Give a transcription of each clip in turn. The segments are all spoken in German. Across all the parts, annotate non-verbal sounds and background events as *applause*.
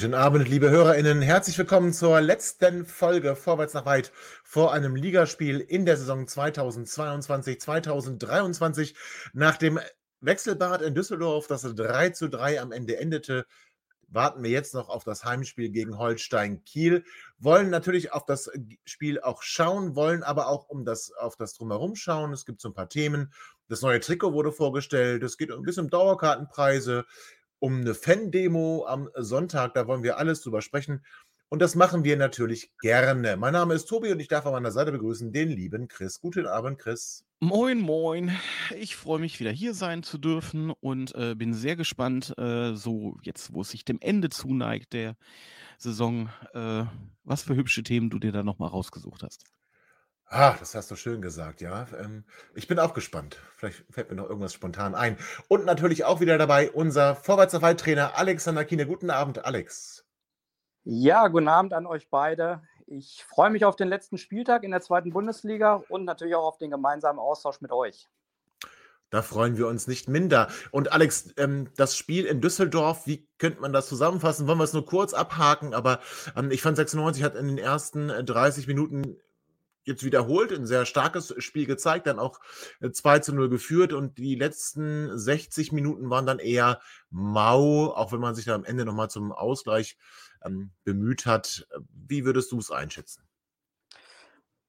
Guten Abend, liebe HörerInnen. Herzlich willkommen zur letzten Folge Vorwärts nach weit vor einem Ligaspiel in der Saison 2022-2023. Nach dem Wechselbad in Düsseldorf, das 3 zu 3 am Ende endete, warten wir jetzt noch auf das Heimspiel gegen Holstein Kiel. Wollen natürlich auf das Spiel auch schauen, wollen aber auch um das, auf das Drumherum schauen. Es gibt so ein paar Themen. Das neue Trikot wurde vorgestellt. Es geht ein bisschen um Dauerkartenpreise um eine Fan-Demo am Sonntag. Da wollen wir alles drüber sprechen. Und das machen wir natürlich gerne. Mein Name ist Tobi und ich darf an meiner Seite begrüßen den lieben Chris. Guten Abend, Chris. Moin, moin. Ich freue mich, wieder hier sein zu dürfen und äh, bin sehr gespannt, äh, so jetzt, wo es sich dem Ende zuneigt der Saison, äh, was für hübsche Themen du dir da nochmal rausgesucht hast. Ah, das hast du schön gesagt, ja. Ähm, ich bin auch gespannt. Vielleicht fällt mir noch irgendwas spontan ein. Und natürlich auch wieder dabei unser Vorwärts auf Trainer Alexander Kiene. Guten Abend, Alex. Ja, guten Abend an euch beide. Ich freue mich auf den letzten Spieltag in der zweiten Bundesliga und natürlich auch auf den gemeinsamen Austausch mit euch. Da freuen wir uns nicht minder. Und Alex, ähm, das Spiel in Düsseldorf, wie könnte man das zusammenfassen? Wollen wir es nur kurz abhaken? Aber ähm, ich fand 96 hat in den ersten 30 äh, Minuten jetzt wiederholt, ein sehr starkes Spiel gezeigt, dann auch 2 äh, zu 0 geführt und die letzten 60 Minuten waren dann eher mau, auch wenn man sich dann am Ende nochmal zum Ausgleich ähm, bemüht hat. Wie würdest du es einschätzen?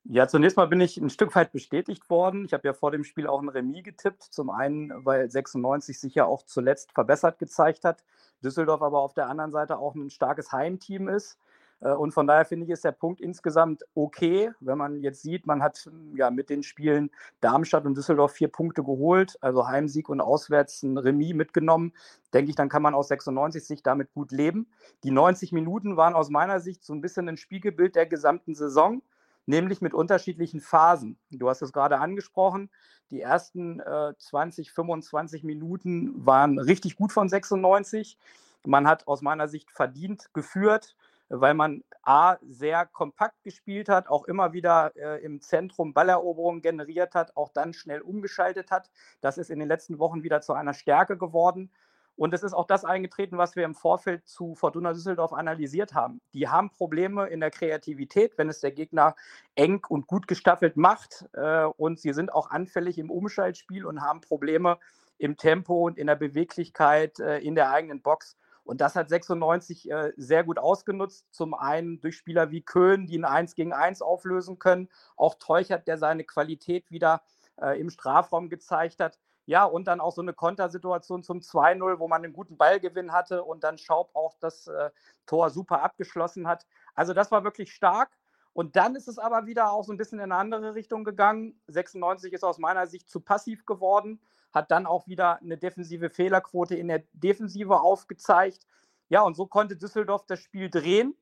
Ja, zunächst mal bin ich ein Stück weit bestätigt worden. Ich habe ja vor dem Spiel auch ein Remis getippt. Zum einen, weil 96 sich ja auch zuletzt verbessert gezeigt hat. Düsseldorf aber auf der anderen Seite auch ein starkes Heimteam ist. Äh, und von daher finde ich, ist der Punkt insgesamt okay, wenn man jetzt sieht, man hat hm, ja mit den Spielen Darmstadt und Düsseldorf vier Punkte geholt, also Heimsieg und auswärts ein Remis mitgenommen. Denke ich, dann kann man aus 96 Sicht damit gut leben. Die 90 Minuten waren aus meiner Sicht so ein bisschen ein Spiegelbild der gesamten Saison, nämlich mit unterschiedlichen Phasen. Du hast es gerade angesprochen. Die ersten äh, 20, 25 Minuten waren richtig gut von 96. Man hat aus meiner Sicht verdient geführt weil man A, sehr kompakt gespielt hat, auch immer wieder äh, im Zentrum Balleroberungen generiert hat, auch dann schnell umgeschaltet hat. Das ist in den letzten Wochen wieder zu einer Stärke geworden. Und es ist auch das eingetreten, was wir im Vorfeld zu Fortuna Düsseldorf analysiert haben. Die haben Probleme in der Kreativität, wenn es der Gegner eng und gut gestaffelt macht. Äh, und sie sind auch anfällig im Umschaltspiel und haben Probleme im Tempo und in der Beweglichkeit äh, in der eigenen Box. Und das hat 96 äh, sehr gut ausgenutzt. Zum einen durch Spieler wie Köhn, die ein 1 gegen 1 auflösen können. Auch Teuchert, der seine Qualität wieder äh, im Strafraum gezeigt hat. Ja, und dann auch so eine Kontersituation zum 2-0, wo man einen guten Ballgewinn hatte und dann Schaub auch das äh, Tor super abgeschlossen hat. Also das war wirklich stark. Und dann ist es aber wieder auch so ein bisschen in eine andere Richtung gegangen. 96 ist aus meiner Sicht zu passiv geworden hat dann auch wieder eine defensive Fehlerquote in der Defensive aufgezeigt. Ja, und so konnte Düsseldorf das Spiel drehen.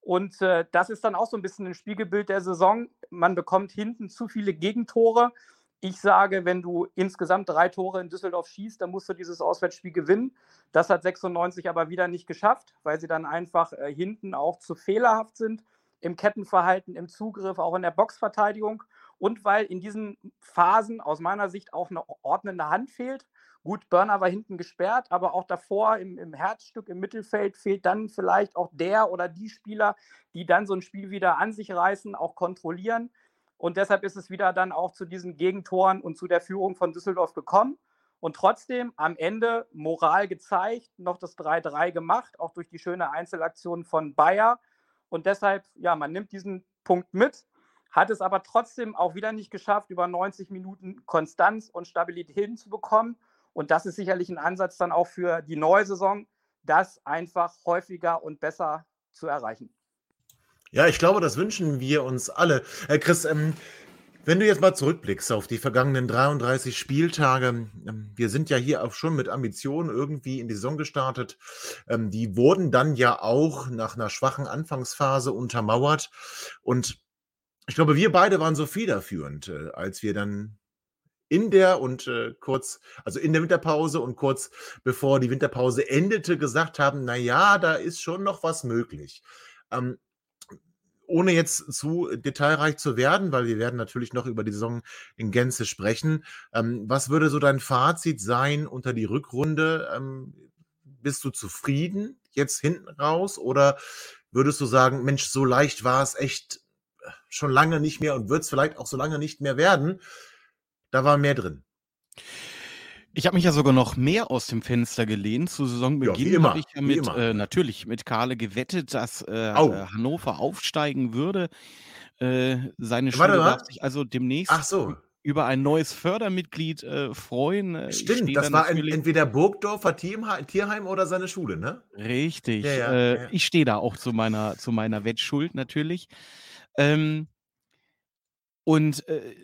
Und äh, das ist dann auch so ein bisschen ein Spiegelbild der Saison. Man bekommt hinten zu viele Gegentore. Ich sage, wenn du insgesamt drei Tore in Düsseldorf schießt, dann musst du dieses Auswärtsspiel gewinnen. Das hat 96 aber wieder nicht geschafft, weil sie dann einfach äh, hinten auch zu fehlerhaft sind im Kettenverhalten, im Zugriff, auch in der Boxverteidigung und weil in diesen Phasen aus meiner Sicht auch eine ordnende Hand fehlt. Gut, Burner war hinten gesperrt, aber auch davor im, im Herzstück im Mittelfeld fehlt dann vielleicht auch der oder die Spieler, die dann so ein Spiel wieder an sich reißen, auch kontrollieren. Und deshalb ist es wieder dann auch zu diesen Gegentoren und zu der Führung von Düsseldorf gekommen. Und trotzdem am Ende Moral gezeigt, noch das 3-3 gemacht, auch durch die schöne Einzelaktion von Bayer. Und deshalb, ja, man nimmt diesen Punkt mit hat es aber trotzdem auch wieder nicht geschafft, über 90 Minuten Konstanz und Stabilität hinzubekommen. Und das ist sicherlich ein Ansatz dann auch für die neue Saison, das einfach häufiger und besser zu erreichen. Ja, ich glaube, das wünschen wir uns alle. Herr Chris, ähm, Wenn du jetzt mal zurückblickst auf die vergangenen 33 Spieltage, ähm, wir sind ja hier auch schon mit Ambitionen irgendwie in die Saison gestartet. Ähm, die wurden dann ja auch nach einer schwachen Anfangsphase untermauert. Und ich glaube, wir beide waren so federführend, äh, als wir dann in der und äh, kurz, also in der Winterpause und kurz bevor die Winterpause endete, gesagt haben, na ja, da ist schon noch was möglich. Ähm, ohne jetzt zu detailreich zu werden, weil wir werden natürlich noch über die Saison in Gänze sprechen. Ähm, was würde so dein Fazit sein unter die Rückrunde? Ähm, bist du zufrieden jetzt hinten raus oder würdest du sagen, Mensch, so leicht war es echt schon lange nicht mehr und wird es vielleicht auch so lange nicht mehr werden? Da war mehr drin. Ich habe mich ja sogar noch mehr aus dem Fenster gelehnt. Zu Saisonbeginn immer, habe ich ja mit, äh, natürlich mit Karle gewettet, dass äh, Au. äh, Hannover aufsteigen würde. Äh, seine Schule darf sich also demnächst so, über ein neues Fördermitglied äh, freuen. Äh, stimmt. da Das war entweder Burgdorfer Tierheim, oder seine Schule, ne? Richtig. Ja, ja, äh, ja. Ich stehe da auch zu meiner, zu meiner Wettschuld natürlich. Ähm, und äh,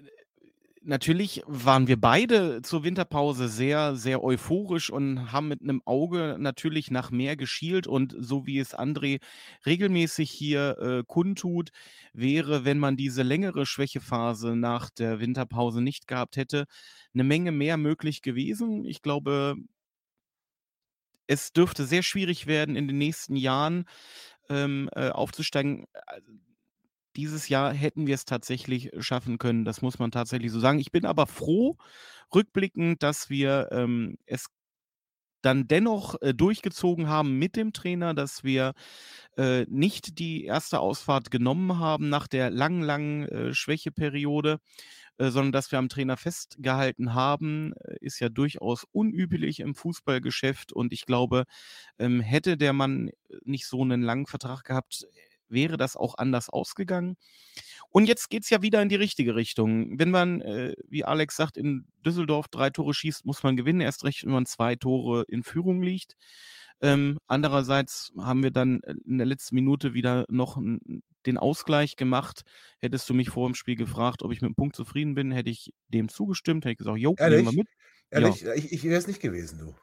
natürlich waren wir beide zur Winterpause sehr, sehr euphorisch und haben mit einem Auge natürlich nach mehr geschielt. Und so wie es André regelmäßig hier äh, kundtut, wäre, wenn man diese längere Schwächephase nach der Winterpause nicht gehabt hätte, eine Menge mehr möglich gewesen. Ich glaube, es dürfte sehr schwierig werden, in den nächsten Jahren ähm, äh, aufzusteigen. Dieses Jahr hätten wir es tatsächlich schaffen können, das muss man tatsächlich so sagen. Ich bin aber froh, rückblickend, dass wir ähm, es dann dennoch äh, durchgezogen haben mit dem Trainer, dass wir äh, nicht die erste Ausfahrt genommen haben nach der langen, langen äh, Schwächeperiode, äh, sondern dass wir am Trainer festgehalten haben, äh, ist ja durchaus unüblich im Fußballgeschäft. Und ich glaube, ähm, hätte der Mann nicht so einen langen Vertrag gehabt, wäre das auch anders ausgegangen. Und jetzt geht es ja wieder in die richtige Richtung. Wenn man, äh, wie Alex sagt, in Düsseldorf drei Tore schießt, muss man gewinnen. Erst recht, wenn man zwei Tore in Führung liegt. Ähm, andererseits haben wir dann äh, in der letzten Minute wieder noch den Ausgleich gemacht. Hättest du mich vor dem Spiel gefragt, ob ich mit dem Punkt zufrieden bin, hätte ich dem zugestimmt, hätte ich gesagt, jo, nehmen wir Ehrlich? mit. Ja. Ehrlich? Ich, ich wäre es nicht gewesen, du.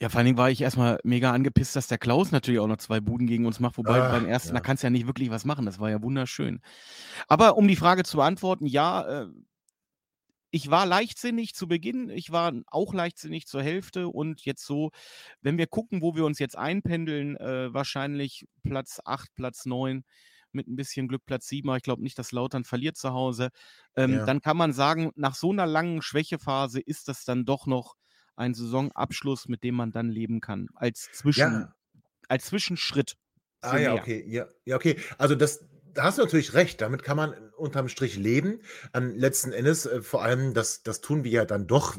Ja, vor allen Dingen war ich erstmal mega angepisst, dass der Klaus natürlich auch noch zwei Buden gegen uns macht, wobei Ach, beim ersten, da ja. kannst du ja nicht wirklich was machen. Das war ja wunderschön. Aber um die Frage zu beantworten, ja, äh, ich war leichtsinnig zu Beginn, ich war auch leichtsinnig zur Hälfte und jetzt so, wenn wir gucken, wo wir uns jetzt einpendeln, äh, wahrscheinlich Platz 8, Platz 9, mit ein bisschen Glück Platz 7, aber ich glaube nicht, dass Lautern verliert zu Hause. Ähm, Ja. Dann kann man sagen, nach so einer langen Schwächephase ist das dann doch noch ein Saisonabschluss, mit dem man dann leben kann. Als, Zwischen, Ja. als Zwischenschritt. Ah ja, mehr. okay. Ja, ja, okay. Also das, da hast du natürlich recht. Damit kann man unterm Strich leben. Ähm, letzten Endes, äh, vor allem, das, das tun wir ja dann doch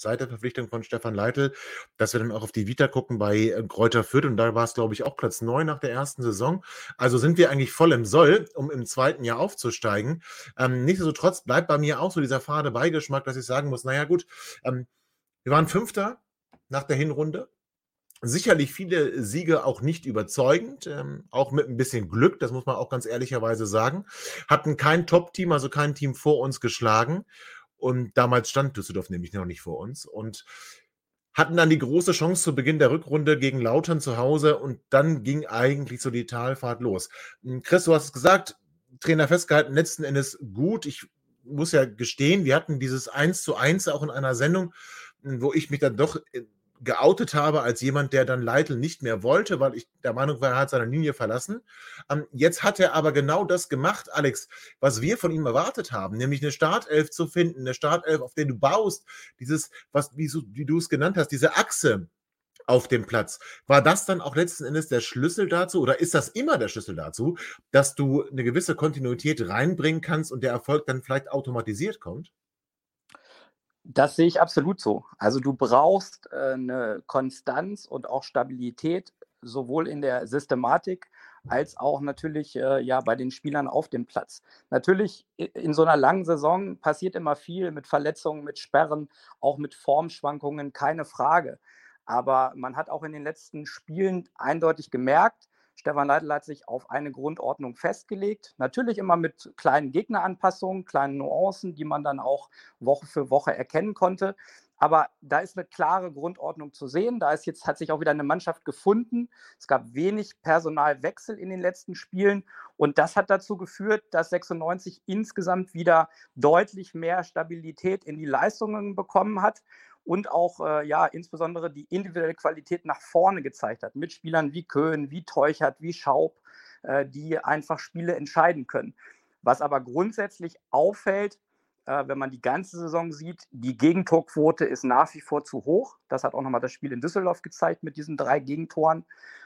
seit der Verpflichtung von Stefan Leitl, dass wir dann auch auf die Vita gucken bei äh, Kräuter Fürth und da war es, glaube ich, auch Platz 9 nach der ersten Saison. Also sind wir eigentlich voll im Soll, um im zweiten Jahr aufzusteigen. Ähm, nichtsdestotrotz bleibt bei mir auch so dieser fade Beigeschmack, dass ich sagen muss, naja gut, ähm, wir waren Fünfter nach der Hinrunde. Sicherlich viele Siege auch nicht überzeugend, ähm, auch mit ein bisschen Glück, das muss man auch ganz ehrlicherweise sagen. Hatten kein Top-Team, also kein Team vor uns geschlagen. Und damals stand Düsseldorf nämlich noch nicht vor uns. Und hatten dann die große Chance zu Beginn der Rückrunde gegen Lautern zu Hause und dann ging eigentlich so die Talfahrt los. Hm, Chris, du hast es gesagt, Trainer festgehalten, letzten Endes gut. Ich muss ja gestehen, wir hatten dieses 1 zu 1 auch in einer Sendung, wo ich mich dann doch äh, geoutet habe als jemand, der dann Leitl nicht mehr wollte, weil ich der Meinung war, er hat seine Linie verlassen. Ähm, jetzt hat er aber genau das gemacht, Alex, was wir von ihm erwartet haben, nämlich eine Startelf zu finden, eine Startelf, auf der du baust, dieses, was, wie, wie du es genannt hast, diese Achse auf dem Platz. War das dann auch letzten Endes der Schlüssel dazu oder ist das immer der Schlüssel dazu, dass du eine gewisse Kontinuität reinbringen kannst und der Erfolg dann vielleicht automatisiert kommt? Das sehe ich absolut so. Also du brauchst äh, eine Konstanz und auch Stabilität, sowohl in der Systematik als auch natürlich äh, ja, bei den Spielern auf dem Platz. Natürlich in so einer langen Saison passiert immer viel mit Verletzungen, mit Sperren, auch mit Formschwankungen, keine Frage. Aber man hat auch in den letzten Spielen eindeutig gemerkt, Stefan Leitl hat sich auf eine Grundordnung festgelegt. Natürlich immer mit kleinen Gegneranpassungen, kleinen Nuancen, die man dann auch Woche für Woche erkennen konnte. Aber da ist eine klare Grundordnung zu sehen. Da ist jetzt, hat sich auch wieder eine Mannschaft gefunden. Es gab wenig Personalwechsel in den letzten Spielen. Und das hat dazu geführt, dass 96 insgesamt wieder deutlich mehr Stabilität in die Leistungen bekommen hat und auch äh, ja insbesondere die individuelle Qualität nach vorne gezeigt hat. Mit Spielern wie Köhn, wie Teuchert, wie Schaub, äh, die einfach Spiele entscheiden können. Was aber grundsätzlich auffällt, äh, wenn man die ganze Saison sieht, die Gegentorquote ist nach wie vor zu hoch. Das hat auch nochmal das Spiel in Düsseldorf gezeigt mit diesen drei Gegentoren.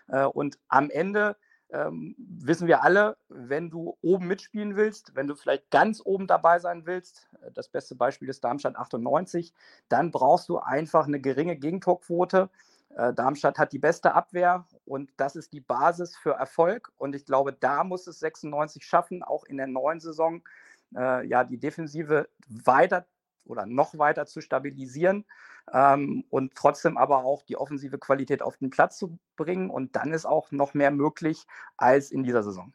Äh, und am Ende ähm, wissen wir alle, wenn du oben mitspielen willst, wenn du vielleicht ganz oben dabei sein willst, äh, das beste Beispiel ist Darmstadt 98, dann brauchst du einfach eine geringe Gegentorquote. Äh, Darmstadt hat die beste Abwehr und das ist die Basis für Erfolg. Und ich glaube, da muss es 96 schaffen, auch in der neuen Saison, äh, ja, die Defensive weiter oder noch weiter zu stabilisieren ähm, und trotzdem aber auch die offensive Qualität auf den Platz zu bringen. Und dann ist auch noch mehr möglich als in dieser Saison.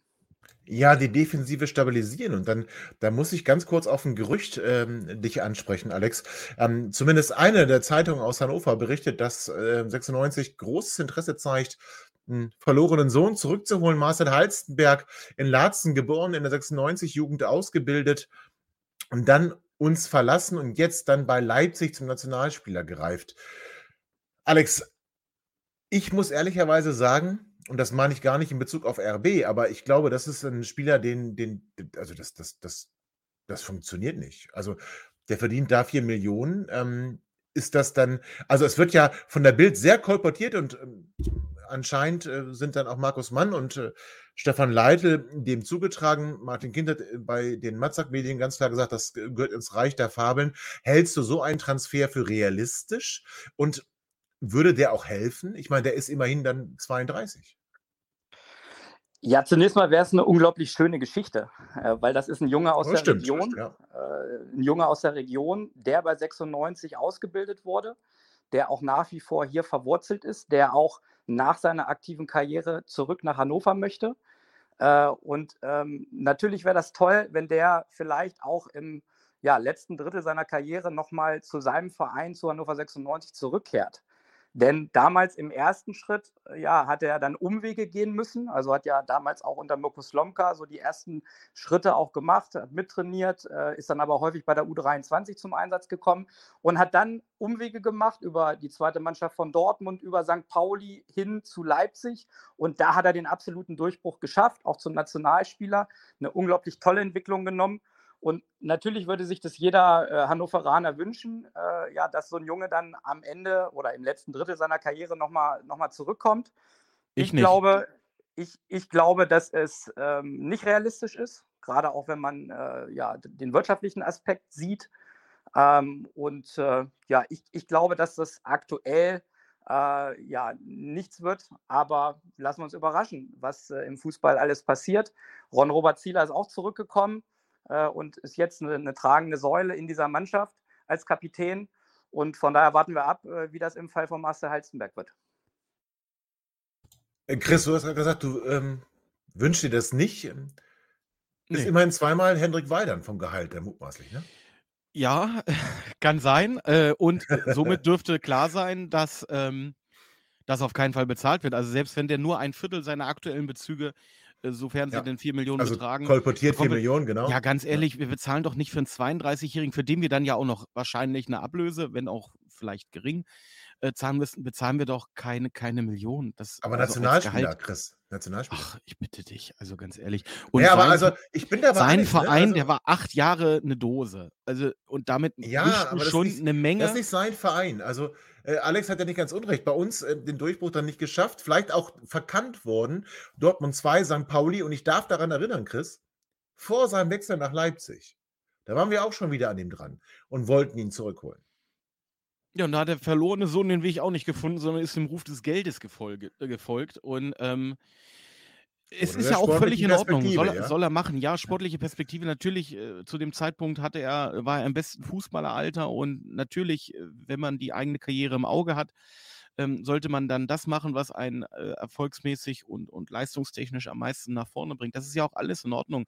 Ja, die Defensive stabilisieren. Und dann, da muss ich ganz kurz auf ein Gerücht ähm, dich ansprechen, Alex. Ähm, zumindest eine der Zeitungen aus Hannover berichtet, dass äh, 96 großes Interesse zeigt, einen verlorenen Sohn zurückzuholen. Marcel Halstenberg in Laatzen geboren, in der 96-Jugend ausgebildet und dann uns verlassen und jetzt dann bei Leipzig zum Nationalspieler gereift. Alex, ich muss ehrlicherweise sagen, und das meine ich gar nicht in Bezug auf RB, aber ich glaube, das ist ein Spieler, den, den, also das, das, das, das funktioniert nicht. Also der verdient da vier Millionen. Ähm, ist das dann, also es wird ja von der Bild sehr kolportiert und ähm, anscheinend äh, sind dann auch Markus Mann und äh, Stefan Leitl dem zugetragen. Martin Kind hat äh, bei den Matzak-Medien ganz klar gesagt, das gehört ins Reich der Fabeln. Hältst du so einen Transfer für realistisch? Und würde der auch helfen? Ich meine, der ist immerhin dann 32. Ja, zunächst mal wäre es eine unglaublich schöne Geschichte, äh, weil das ist ein Junge aus das der stimmt, Region, ja. äh, ein Junge aus der Region, der bei 96 ausgebildet wurde, der auch nach wie vor hier verwurzelt ist, der auch nach seiner aktiven Karriere zurück nach Hannover möchte. Äh, und ähm, natürlich wäre das toll, wenn der vielleicht auch im ja, letzten Drittel seiner Karriere nochmal zu seinem Verein, zu Hannover 96, zurückkehrt. Denn damals im ersten Schritt, äh, ja, hat er dann Umwege gehen müssen. Also hat ja damals auch unter Mirko Slomka so die ersten Schritte auch gemacht, hat mittrainiert, äh, ist dann aber häufig bei der U23 zum Einsatz gekommen und hat dann Umwege gemacht über die zweite Mannschaft von Dortmund, über St. Pauli hin zu Leipzig. Und da hat er den absoluten Durchbruch geschafft, auch zum Nationalspieler. Eine unglaublich tolle Entwicklung genommen. Und natürlich würde sich das jeder äh, Hannoveraner wünschen, äh, ja, dass so ein Junge dann am Ende oder im letzten Drittel seiner Karriere nochmal noch mal zurückkommt. Ich, ich glaube, ich, ich glaube, dass es ähm, nicht realistisch ist, gerade auch wenn man äh, ja, den wirtschaftlichen Aspekt sieht. Ähm, und äh, ja, ich, ich glaube, dass das aktuell äh, ja nichts wird, aber lassen wir uns überraschen, was äh, im Fußball alles passiert. Ron Robert Zieler ist auch zurückgekommen äh, und ist jetzt eine, eine, tragende Säule in dieser Mannschaft als Kapitän. Und von daher warten wir ab, äh, wie das im Fall von Marcel Halstenberg wird. Äh, Chris, du hast gerade gesagt, du ähm, wünschst dir das nicht. Ähm, ist nee. immerhin zweimal Hendrik Weidern vom Gehalt, der mutmaßlich, ne? Ja, *laughs* kann sein. Äh, und somit *laughs* dürfte klar sein, dass ähm, das auf keinen Fall bezahlt wird. Also selbst wenn der nur ein Viertel seiner aktuellen Bezüge äh, sofern sie ja. denn 4 Millionen also betragen. Kolportiert 4 Millionen, genau. Ja, ganz ehrlich, ja. wir bezahlen doch nicht für einen 32-Jährigen, für den wir dann ja auch noch wahrscheinlich eine Ablöse, wenn auch vielleicht gering, äh, zahlen müssen, bezahlen wir doch keine, keine Millionen. Das, aber also Nationalspieler, Chris. Nationalspieler. Ach, ich bitte dich, also ganz ehrlich. Und ja, aber sein, also ich bin da Sein nicht, ne? Verein, ne? also, der war acht Jahre eine Dose. Also und damit ja, schon nicht, eine Menge. Das ist nicht sein Verein. Also Alex hat ja nicht ganz unrecht. Bei uns äh, den Durchbruch dann nicht geschafft, vielleicht auch verkannt worden. Dortmund 2, St. Pauli. Und ich darf daran erinnern, Chris, vor seinem Wechsel nach Leipzig, da waren wir auch schon wieder an ihm dran und wollten ihn zurückholen. Ja, und da hat der verlorene Sohn den Weg auch nicht gefunden, sondern ist dem Ruf des Geldes gefolge, äh, gefolgt. Und ähm, es ist ja auch völlig in Ordnung. Soll, ja? soll, er machen. Ja, sportliche Perspektive. Natürlich, äh, zu dem Zeitpunkt hatte er, war er im besten Fußballeralter und natürlich, äh, wenn man die eigene Karriere im Auge hat, ähm, sollte man dann das machen, was einen äh, erfolgsmäßig und, und leistungstechnisch am meisten nach vorne bringt. Das ist ja auch alles in Ordnung.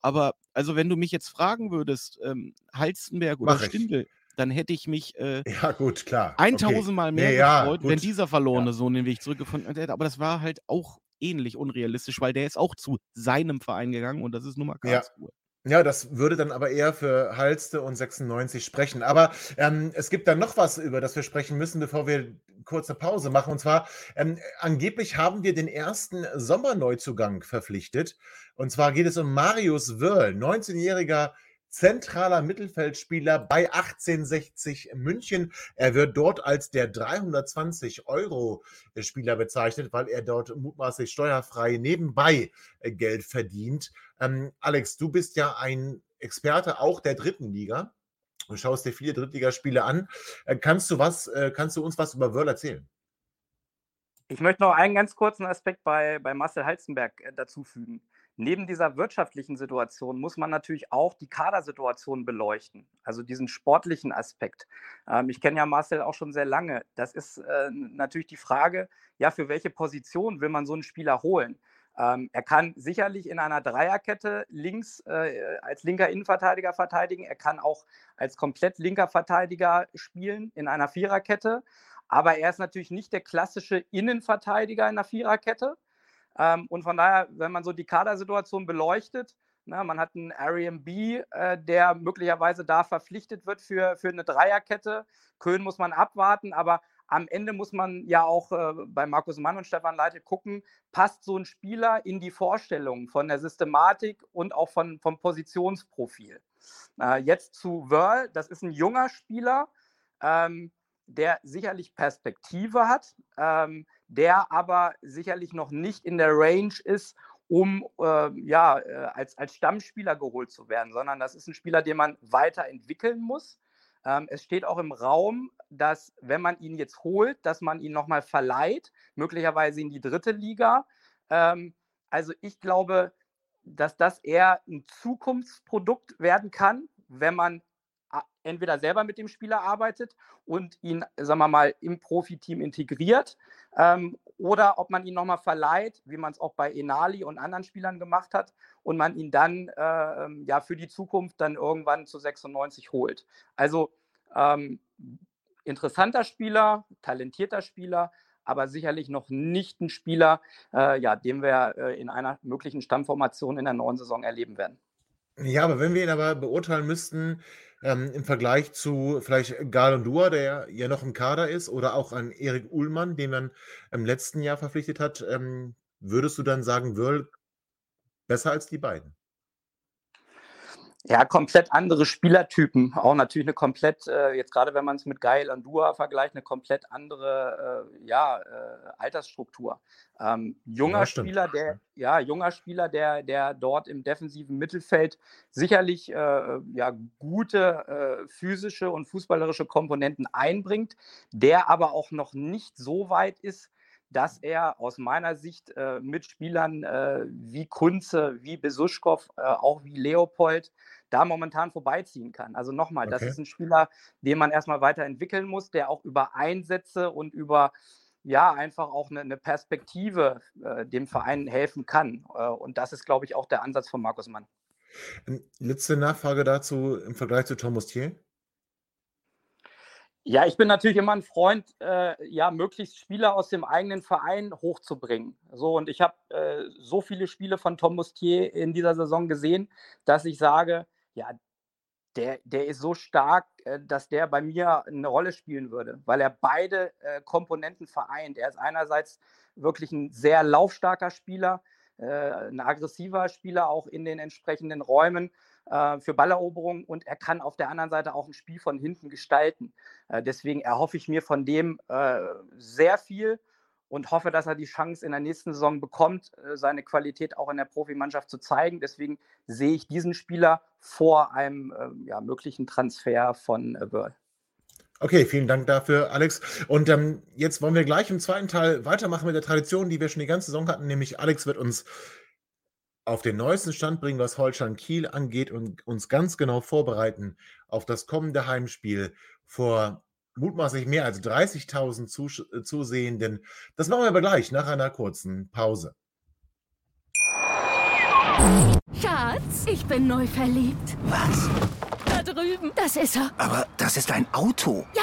Aber also wenn du mich jetzt fragen würdest, ähm, Halstenberg oder Stindel, dann hätte ich mich äh, ja, gut, klar. 1000 okay. Mal mehr nee, gefreut, ja, wenn dieser verlorene ja. Sohn den Weg zurückgefunden hätte. Aber das war halt auch ähnlich unrealistisch, weil der ist auch zu seinem Verein gegangen und das ist Nummer Karlsruhe. Ja. Ja, das würde dann aber eher für Halste und 96 sprechen. Aber ähm, es gibt dann noch was, über das wir sprechen müssen, bevor wir kurze Pause machen. Und zwar, ähm, angeblich haben wir den ersten Sommerneuzugang verpflichtet. Und zwar geht es um Marius Wörl, 19-jähriger zentraler Mittelfeldspieler bei 1860 München. Er wird dort als der 320 Euro Spieler bezeichnet, weil er dort mutmaßlich steuerfrei nebenbei äh, Geld verdient. Ähm, Alex, du bist ja ein Experte auch der dritten Liga. Du schaust dir viele Drittligaspiele an. Äh, kannst du was, äh, kannst du uns was über Wörl erzählen? Ich möchte noch einen ganz kurzen Aspekt bei, bei Marcel Halzenberg äh, dazufügen neben dieser wirtschaftlichen Situation muss man natürlich auch die Kadersituation beleuchten, also diesen sportlichen Aspekt. Ähm, ich kenne ja Marcel auch schon sehr lange. Das ist äh, natürlich die Frage, ja, für welche Position will man so einen Spieler holen? Ähm, er kann sicherlich in einer Dreierkette links äh, als linker Innenverteidiger verteidigen. Er kann auch als komplett linker Verteidiger spielen in einer Viererkette. Aber er ist natürlich nicht der klassische Innenverteidiger in einer Viererkette, ähm, und von daher, wenn man so die Kadersituation beleuchtet, na, ne, man hat einen Ariam B, äh, der möglicherweise da verpflichtet wird für, für eine Dreierkette. Köln muss man abwarten, aber am Ende muss man ja auch äh, bei Markus Mann und Stefan Leite gucken, passt so ein Spieler in die Vorstellung von der Systematik und auch von, vom Positionsprofil. Äh, jetzt zu Wörl, das ist ein junger Spieler, ähm, der sicherlich Perspektive hat, ähm, der aber sicherlich noch nicht in der Range ist, um äh, ja, als, als Stammspieler geholt zu werden, sondern das ist ein Spieler, den man weiterentwickeln muss. Ähm, es steht auch im Raum, dass wenn man ihn jetzt holt, dass man ihn nochmal verleiht, möglicherweise in die dritte Liga. Ähm, also ich glaube, dass das eher ein Zukunftsprodukt werden kann, wenn man entweder selber mit dem Spieler arbeitet und ihn, sagen wir mal, im Profiteam integriert ähm, oder ob man ihn nochmal verleiht, wie man es auch bei Enali und anderen Spielern gemacht hat und man ihn dann äh, ja für die Zukunft dann irgendwann zu 96 holt. Also ähm, interessanter Spieler, talentierter Spieler, aber sicherlich noch nicht ein Spieler, äh, ja, den wir äh, in einer möglichen Stammformation in der neuen Saison erleben werden. Ja, aber wenn wir ihn aber beurteilen müssten, ähm, im Vergleich zu vielleicht Galondua, der ja noch im Kader ist, oder auch an Erik Uhlmann, den man im letzten Jahr verpflichtet hat, ähm, würdest du dann sagen, Wörl besser als die beiden? Ja, komplett andere Spielertypen. Auch natürlich eine komplett, äh, jetzt gerade wenn man es mit Geil und Dua vergleicht, eine komplett andere äh, ja, äh, Altersstruktur. Ähm, junger ja, Spieler, der, ja, junger Spieler, der, der dort im defensiven Mittelfeld sicherlich äh, ja, gute äh, physische und fußballerische Komponenten einbringt, der aber auch noch nicht so weit ist, dass er aus meiner Sicht äh, mit Spielern äh, wie Kunze, wie Besuschkow, äh, auch wie Leopold da momentan vorbeiziehen kann. Also nochmal, okay. das ist ein Spieler, den man erstmal weiterentwickeln muss, der auch über Einsätze und über ja, einfach auch eine, eine Perspektive äh, dem Verein helfen kann. Äh, und das ist, glaube ich, auch der Ansatz von Markus Mann. Ähm, letzte Nachfrage dazu im Vergleich zu Thomas Thiel. Ja, ich bin natürlich immer ein Freund, äh, ja, möglichst Spieler aus dem eigenen Verein hochzubringen. So, und ich habe äh, so viele Spiele von Tom Mustier in dieser Saison gesehen, dass ich sage, ja, der, der ist so stark, äh, dass der bei mir eine Rolle spielen würde, weil er beide äh, Komponenten vereint. Er ist einerseits wirklich ein sehr laufstarker Spieler, äh, ein aggressiver Spieler auch in den entsprechenden Räumen äh, für Balleroberung und er kann auf der anderen Seite auch ein Spiel von hinten gestalten. Äh, deswegen erhoffe ich mir von dem äh, sehr viel und hoffe, dass er die Chance in der nächsten Saison bekommt, äh, seine Qualität auch in der Profimannschaft zu zeigen. Deswegen sehe ich diesen Spieler vor einem äh, ja, möglichen Transfer von äh, Börl. Okay, vielen Dank dafür, Alex. Und ähm, jetzt wollen wir gleich im zweiten Teil weitermachen mit der Tradition, die wir schon die ganze Saison hatten, nämlich Alex wird uns auf den neuesten Stand bringen, was Holstein Kiel angeht und uns ganz genau vorbereiten auf das kommende Heimspiel vor mutmaßlich mehr als 30.000 Zus äh, Zusehenden. Das machen wir aber gleich nach einer kurzen Pause. Schatz, ich bin neu verliebt. Was? Da drüben. Das ist er. Aber das ist ein Auto. Ja,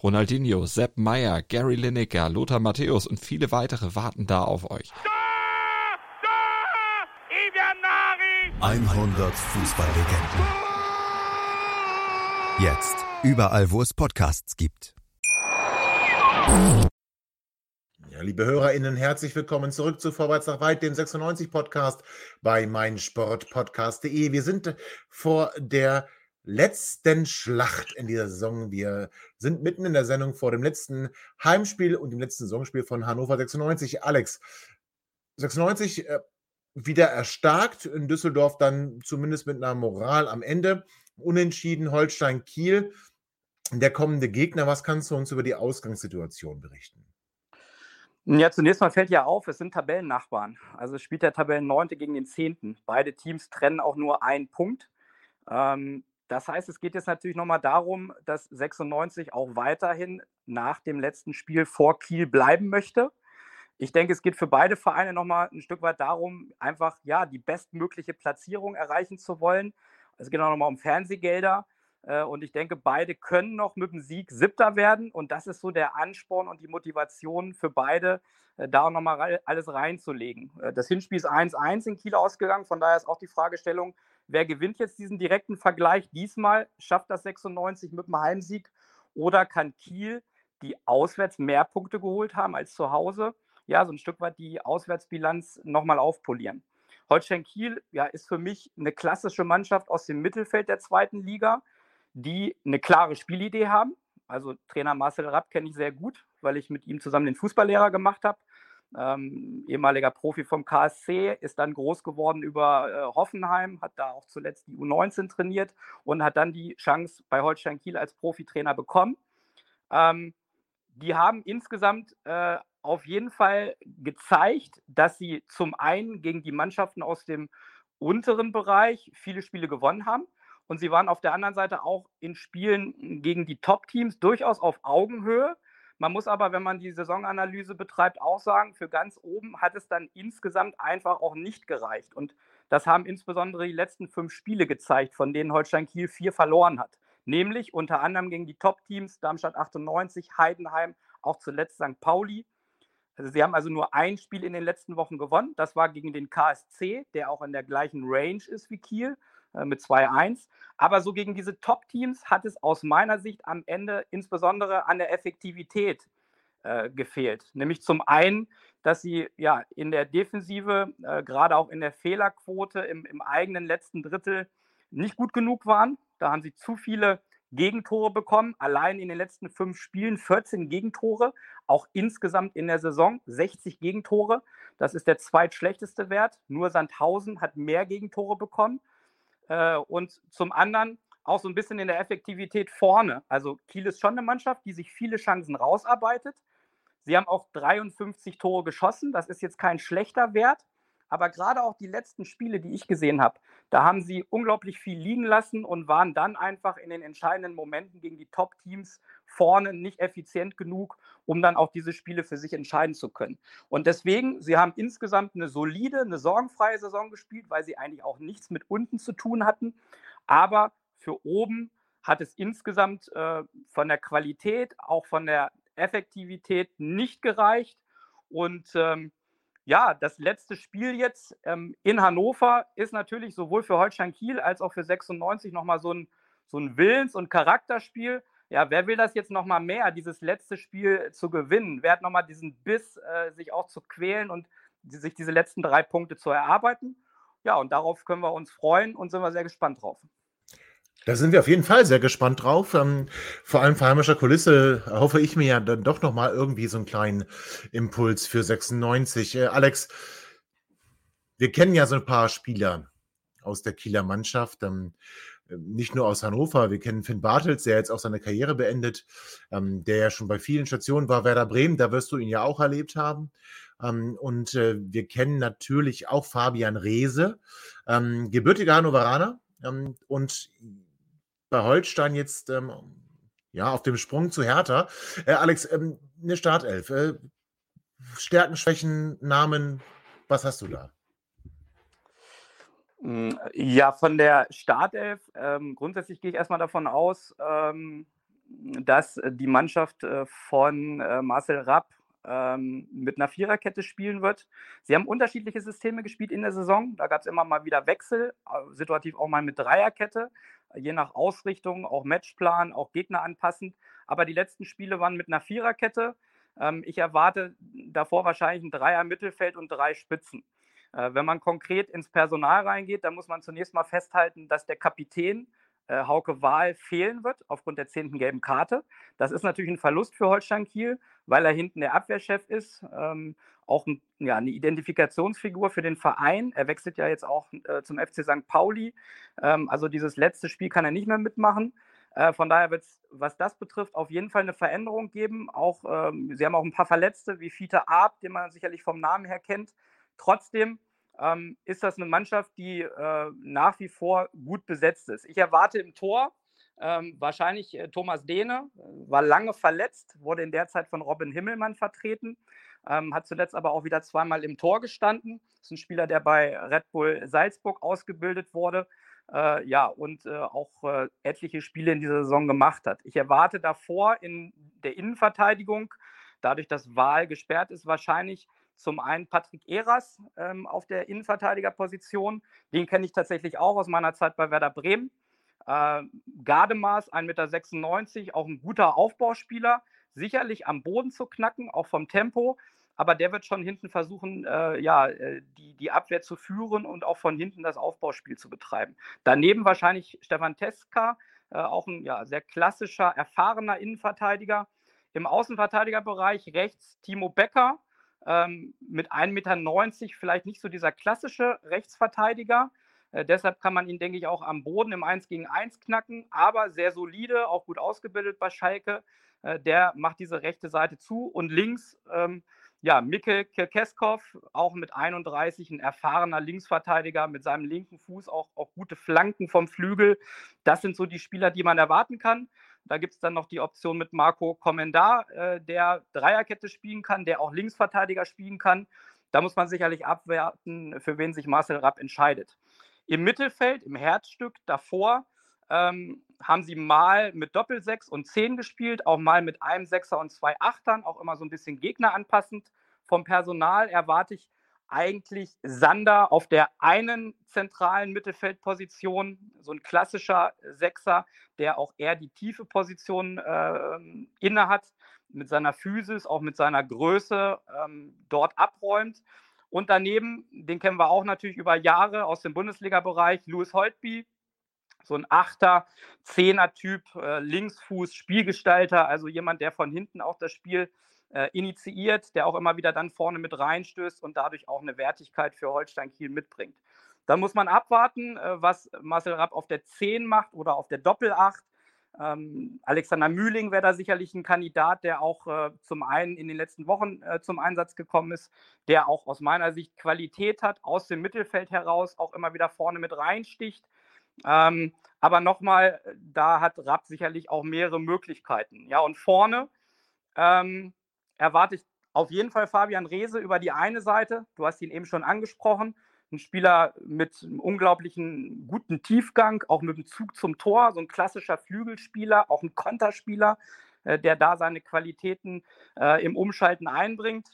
Ronaldinho, Sepp Meyer, Gary Lineker, Lothar Matthäus und viele weitere warten da auf euch. 100 Fußballlegenden. Jetzt überall, wo es Podcasts gibt. Ja, liebe HörerInnen, herzlich willkommen zurück zu Vorwärts nach Weit, dem 96-Podcast bei meinsportpodcast.de. Wir sind vor der letzten Schlacht in dieser Saison. Wir sind mitten in der Sendung vor dem letzten Heimspiel und dem letzten Saisonspiel von Hannover 96. Alex, 96 äh, wieder erstarkt, in Düsseldorf dann zumindest mit einer Moral am Ende. Unentschieden Holstein-Kiel. Der kommende Gegner, was kannst du uns über die Ausgangssituation berichten? Ja, zunächst mal fällt ja auf, es sind Tabellennachbarn. Also spielt der Tabellenneunte gegen den Zehnten. Beide Teams trennen auch nur einen Punkt. Ähm, das heißt, es geht jetzt natürlich nochmal darum, dass 96 auch weiterhin nach dem letzten Spiel vor Kiel bleiben möchte. Ich denke, es geht für beide Vereine nochmal ein Stück weit darum, einfach ja die bestmögliche Platzierung erreichen zu wollen. Es geht auch nochmal um Fernsehgelder. Äh, und ich denke, beide können noch mit dem Sieg Siebter werden. Und das ist so der Ansporn und die Motivation für beide, äh, da nochmal alles reinzulegen. Äh, das Hinspiel ist 1-1 in Kiel ausgegangen. Von daher ist auch die Fragestellung, wer gewinnt jetzt diesen direkten Vergleich? Diesmal schafft das 96 mit dem Heimsieg oder kann Kiel, die auswärts mehr Punkte geholt haben als zu Hause, ja, so ein Stück weit die Auswärtsbilanz nochmal aufpolieren. Holstein Kiel ja, ist für mich eine klassische Mannschaft aus dem Mittelfeld der zweiten Liga die eine klare Spielidee haben. Also Trainer Marcel Rapp kenne ich sehr gut, weil ich mit ihm zusammen den Fußballlehrer gemacht habe. Ähm, ehemaliger Profi vom KSC, ist dann groß geworden über äh, Hoffenheim, hat da auch zuletzt die U19 trainiert und hat dann die Chance bei Holstein Kiel als Profitrainer bekommen. Ähm, die haben insgesamt äh, auf jeden Fall gezeigt, dass sie zum einen gegen die Mannschaften aus dem unteren Bereich viele Spiele gewonnen haben. Und sie waren auf der anderen Seite auch in Spielen gegen die Top-Teams durchaus auf Augenhöhe. Man muss aber, wenn man die Saisonanalyse betreibt, auch sagen, für ganz oben hat es dann insgesamt einfach auch nicht gereicht. Und das haben insbesondere die letzten fünf Spiele gezeigt, von denen Holstein Kiel vier verloren hat. Nämlich unter anderem gegen die Top-Teams Darmstadt 98, Heidenheim, auch zuletzt St. Pauli. Also sie haben also nur ein Spiel in den letzten Wochen gewonnen. Das war gegen den KSC, der auch in der gleichen Range ist wie Kiel. Äh, mit 2-1. Aber so gegen diese Top-Teams hat es aus meiner Sicht am Ende insbesondere an der Effektivität äh, gefehlt. Nämlich zum einen, dass sie ja in der Defensive, äh, gerade auch in der Fehlerquote im, im eigenen letzten Drittel nicht gut genug waren. Da haben sie zu viele Gegentore bekommen. Allein in den letzten fünf Spielen 14 Gegentore, auch insgesamt in der Saison 60 Gegentore. Das ist der zweitschlechteste Wert. Nur Sandhausen hat mehr Gegentore bekommen. Äh, und zum anderen auch so ein bisschen in der Effektivität vorne. Also Kiel ist schon eine Mannschaft, die sich viele Chancen rausarbeitet. Sie haben auch 53 Tore geschossen. Das ist jetzt kein schlechter Wert. Aber gerade auch die letzten Spiele, die ich gesehen habe, da haben sie unglaublich viel liegen lassen und waren dann einfach in den entscheidenden Momenten gegen die Top-Teams vorne nicht effizient genug, um dann auch diese Spiele für sich entscheiden zu können. Und deswegen, sie haben insgesamt eine solide, eine sorgenfreie Saison gespielt, weil sie eigentlich auch nichts mit unten zu tun hatten. Aber für oben hat es insgesamt äh, von der Qualität, auch von der Effektivität nicht gereicht. Und ähm, ja, das letzte Spiel jetzt ähm, in Hannover ist natürlich sowohl für Holstein Kiel als auch für 96 nochmal so ein, so ein Willens- und Charakterspiel. Ja, wer will das jetzt nochmal mehr, dieses letzte Spiel zu gewinnen? Wer hat nochmal diesen Biss, äh, sich auch zu quälen und die, sich diese letzten drei Punkte zu erarbeiten? Ja, und darauf können wir uns freuen und sind wir sehr gespannt drauf. Da sind wir auf jeden Fall sehr gespannt drauf. Ähm, vor allem vor heimischer Kulisse hoffe ich mir ja dann doch nochmal irgendwie so einen kleinen Impuls für 96. Äh, Alex, wir kennen ja so ein paar Spieler aus der Kieler Mannschaft. Nicht nur aus Hannover, wir kennen Finn Bartels, der jetzt auch seine Karriere beendet, ähm, der ja schon bei vielen Stationen war, Werder Bremen, da wirst du ihn ja auch erlebt haben. Ähm, und äh, wir kennen natürlich auch Fabian Reese, ähm, gebürtiger Hannoveraner ähm, und bei Holstein jetzt ähm, ja auf dem Sprung zu Hertha. Äh, Alex, ähm, eine Startelf. Äh, Stärken, Schwächen, Namen, was hast du da? Hm, ja, von der Startelf, ähm, grundsätzlich gehe ich erstmal davon aus, ähm, dass die Mannschaft äh, von äh, Marcel Rapp ähm, mit einer Viererkette spielen wird. Sie haben unterschiedliche Systeme gespielt in der Saison. Da gab es immer mal wieder Wechsel, äh, situativ auch mal mit Dreierkette, je nach Ausrichtung, auch Matchplan, auch Gegner anpassend. Aber die letzten Spiele waren mit einer Viererkette. Ähm, ich erwarte davor wahrscheinlich ein Dreier-Mittelfeld und drei Spitzen. Äh, wenn man konkret ins Personal reingeht, dann muss man zunächst mal festhalten, dass der Kapitän äh, Hauke Wahl fehlen wird aufgrund der zehnten gelben Karte. Das ist natürlich ein Verlust für Holstein Kiel, weil er hinten der Abwehrchef ist, ähm, auch ein, ja, eine Identifikationsfigur für den Verein. Er wechselt ja jetzt auch äh, zum FC St. Pauli. Ähm, also dieses letzte Spiel kann er nicht mehr mitmachen. Äh, von daher wird es, was das betrifft, auf jeden Fall eine Veränderung geben. Auch, ähm, sie haben auch ein paar Verletzte, wie Fiete Arp, den man sicherlich vom Namen her kennt. Trotzdem ähm, ist das eine Mannschaft, die äh, nach wie vor gut besetzt ist. Ich erwarte im Tor ähm, wahrscheinlich äh, Thomas Dehne, war lange verletzt, wurde in der Zeit von Robin Himmelmann vertreten, ähm, hat zuletzt aber auch wieder zweimal im Tor gestanden. Ist ein Spieler, der bei Red Bull Salzburg ausgebildet wurde. Äh, ja, und äh, auch äh, etliche Spiele in dieser Saison gemacht hat. Ich erwarte davor in der Innenverteidigung, dadurch, dass Wahl gesperrt ist, wahrscheinlich zum einen Patrick Eras ähm, auf der Innenverteidigerposition. Den kenne ich tatsächlich auch aus meiner Zeit bei Werder Bremen. Äh, Gardemaß, 1,96 Meter, auch ein guter Aufbauspieler. Sicherlich am Boden zu knacken, auch vom Tempo. Aber der wird schon hinten versuchen, äh, ja, äh, die, die Abwehr zu führen und auch von hinten das Aufbauspiel zu betreiben. Daneben wahrscheinlich Stefan Teska, äh, auch ein ja, sehr klassischer, erfahrener Innenverteidiger. Im Außenverteidigerbereich rechts Timo Becker, ähm, mit 1,90 Meter vielleicht nicht so dieser klassische Rechtsverteidiger. Äh, deshalb kann man ihn, denke ich, auch am Boden im 1 gegen 1 knacken, aber sehr solide, auch gut ausgebildet bei Schalke. Äh, der macht diese rechte Seite zu und links, ähm, ja, Mikkel Kirkeskov, auch mit 31, ein erfahrener Linksverteidiger, mit seinem linken Fuß auch, auch gute Flanken vom Flügel. Das sind so die Spieler, die man erwarten kann. Da gibt es dann noch die Option mit Marco Komendar, äh, der Dreierkette spielen kann, der auch Linksverteidiger spielen kann. Da muss man sicherlich abwerten, für wen sich Marcel Rapp entscheidet. Im Mittelfeld, im Herzstück davor, ähm, haben sie mal mit Doppelsechs und Zehn gespielt, auch mal mit einem Sechser und zwei Achtern, auch immer so ein bisschen Gegner anpassend. Vom Personal erwarte ich eigentlich Sander auf der einen zentralen Mittelfeldposition, so ein klassischer Sechser, der auch eher die tiefe Position äh, inne hat, mit seiner Physis, auch mit seiner Größe ähm, dort abräumt. Und daneben, den kennen wir auch natürlich über Jahre aus dem Bundesliga-Bereich, Louis Holtby, so ein Achter, Zehner-Typ, äh, Linksfuß, Spielgestalter, also jemand, der von hinten auch das Spiel äh, initiiert, der auch immer wieder dann vorne mit reinstößt und dadurch auch eine Wertigkeit für Holstein Kiel mitbringt. Dann muss man abwarten, äh, was Marcel Rapp auf der 10 macht oder auf der Doppelacht. Ähm, Alexander Mühling wäre da sicherlich ein Kandidat, der auch äh, zum einen in den letzten Wochen äh, zum Einsatz gekommen ist, der auch aus meiner Sicht Qualität hat, aus dem Mittelfeld heraus auch immer wieder vorne mit reinsticht. Ähm, aber nochmal, da hat Rapp sicherlich auch mehrere Möglichkeiten. Ja, und vorne ähm, erwarte ich auf jeden Fall Fabian Reese über die eine Seite. Du hast ihn eben schon angesprochen. Ein Spieler mit einem unglaublichen guten Tiefgang, auch mit dem Zug zum Tor, so ein klassischer Flügelspieler, auch ein Konterspieler, äh, der da seine Qualitäten äh, im Umschalten einbringt.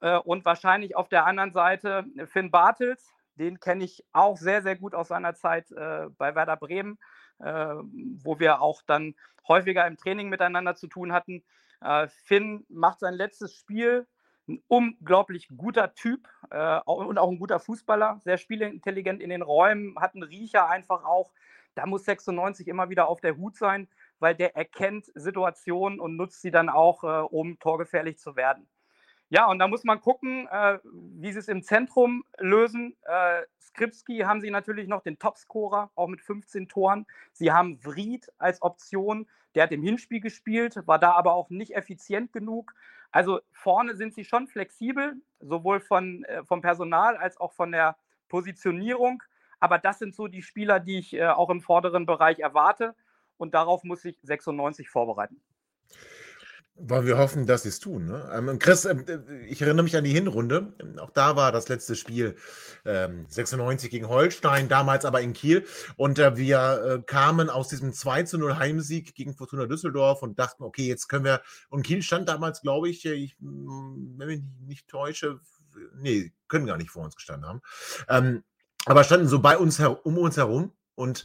Äh, und wahrscheinlich auf der anderen Seite Finn Bartels, den kenne ich auch sehr, sehr gut aus seiner Zeit bei Werder Bremen, wo wir auch dann häufiger im Training miteinander zu tun hatten. Äh, Finn macht sein letztes Spiel. Ein unglaublich guter Typ äh, und auch ein guter Fußballer, sehr spielintelligent in den Räumen, hat einen Riecher einfach auch, da muss 96 immer wieder auf der Hut sein, weil der erkennt Situationen und nutzt sie dann auch, äh, um torgefährlich zu werden. Ja, und da muss man gucken, äh, wie sie es im Zentrum lösen. Äh, Skripski haben sie natürlich noch den Topscorer, auch mit 15 Toren. Sie haben Vried als Option, der hat im Hinspiel gespielt, war da aber auch nicht effizient genug. Also vorne sind sie schon flexibel, sowohl von, äh, vom Personal als auch von der Positionierung. Aber das sind so die Spieler, die ich äh, auch im vorderen Bereich erwarte. Und darauf muss sich 96 vorbereiten. Wollen wir hoffen, dass sie es tun. Ne? Ähm, Chris, äh, ich erinnere mich an die Hinrunde. Auch da war das letzte Spiel ähm, 96 gegen Holstein, damals aber in Kiel. Und äh, wir äh, kamen aus diesem 2 zu 0 Heimsieg gegen Fortuna Düsseldorf und dachten, okay, jetzt können wir. Und Kiel stand damals, glaube ich, ich, wenn ich mich nicht täusche, nee, können gar nicht vor uns gestanden haben. Ähm, aber standen so bei uns um uns herum. Und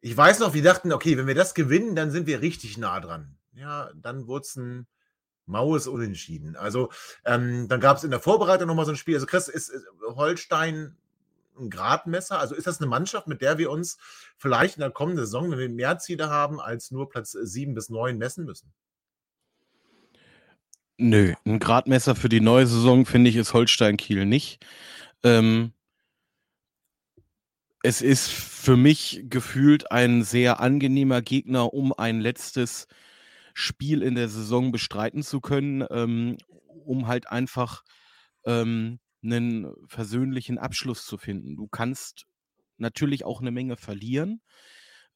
ich weiß noch, wir dachten, okay, wenn wir das gewinnen, dann sind wir richtig nah dran ja, dann wurde es ein maues Unentschieden. Also ähm, dann gab es in der Vorbereitung nochmal so ein Spiel. Also Chris, ist, ist Holstein ein Gradmesser? Also ist das eine Mannschaft, mit der wir uns vielleicht in der kommenden Saison, wenn wir mehr Ziele haben, als nur Platz 7 bis 9 messen müssen? Nö, ein Gradmesser für die neue Saison, finde ich, ist Holstein Kiel nicht. Ähm, es ist für mich gefühlt ein sehr angenehmer Gegner, um ein letztes Spiel in der Saison bestreiten zu können, ähm, um halt einfach ähm, einen versöhnlichen Abschluss zu finden. Du kannst natürlich auch eine Menge verlieren,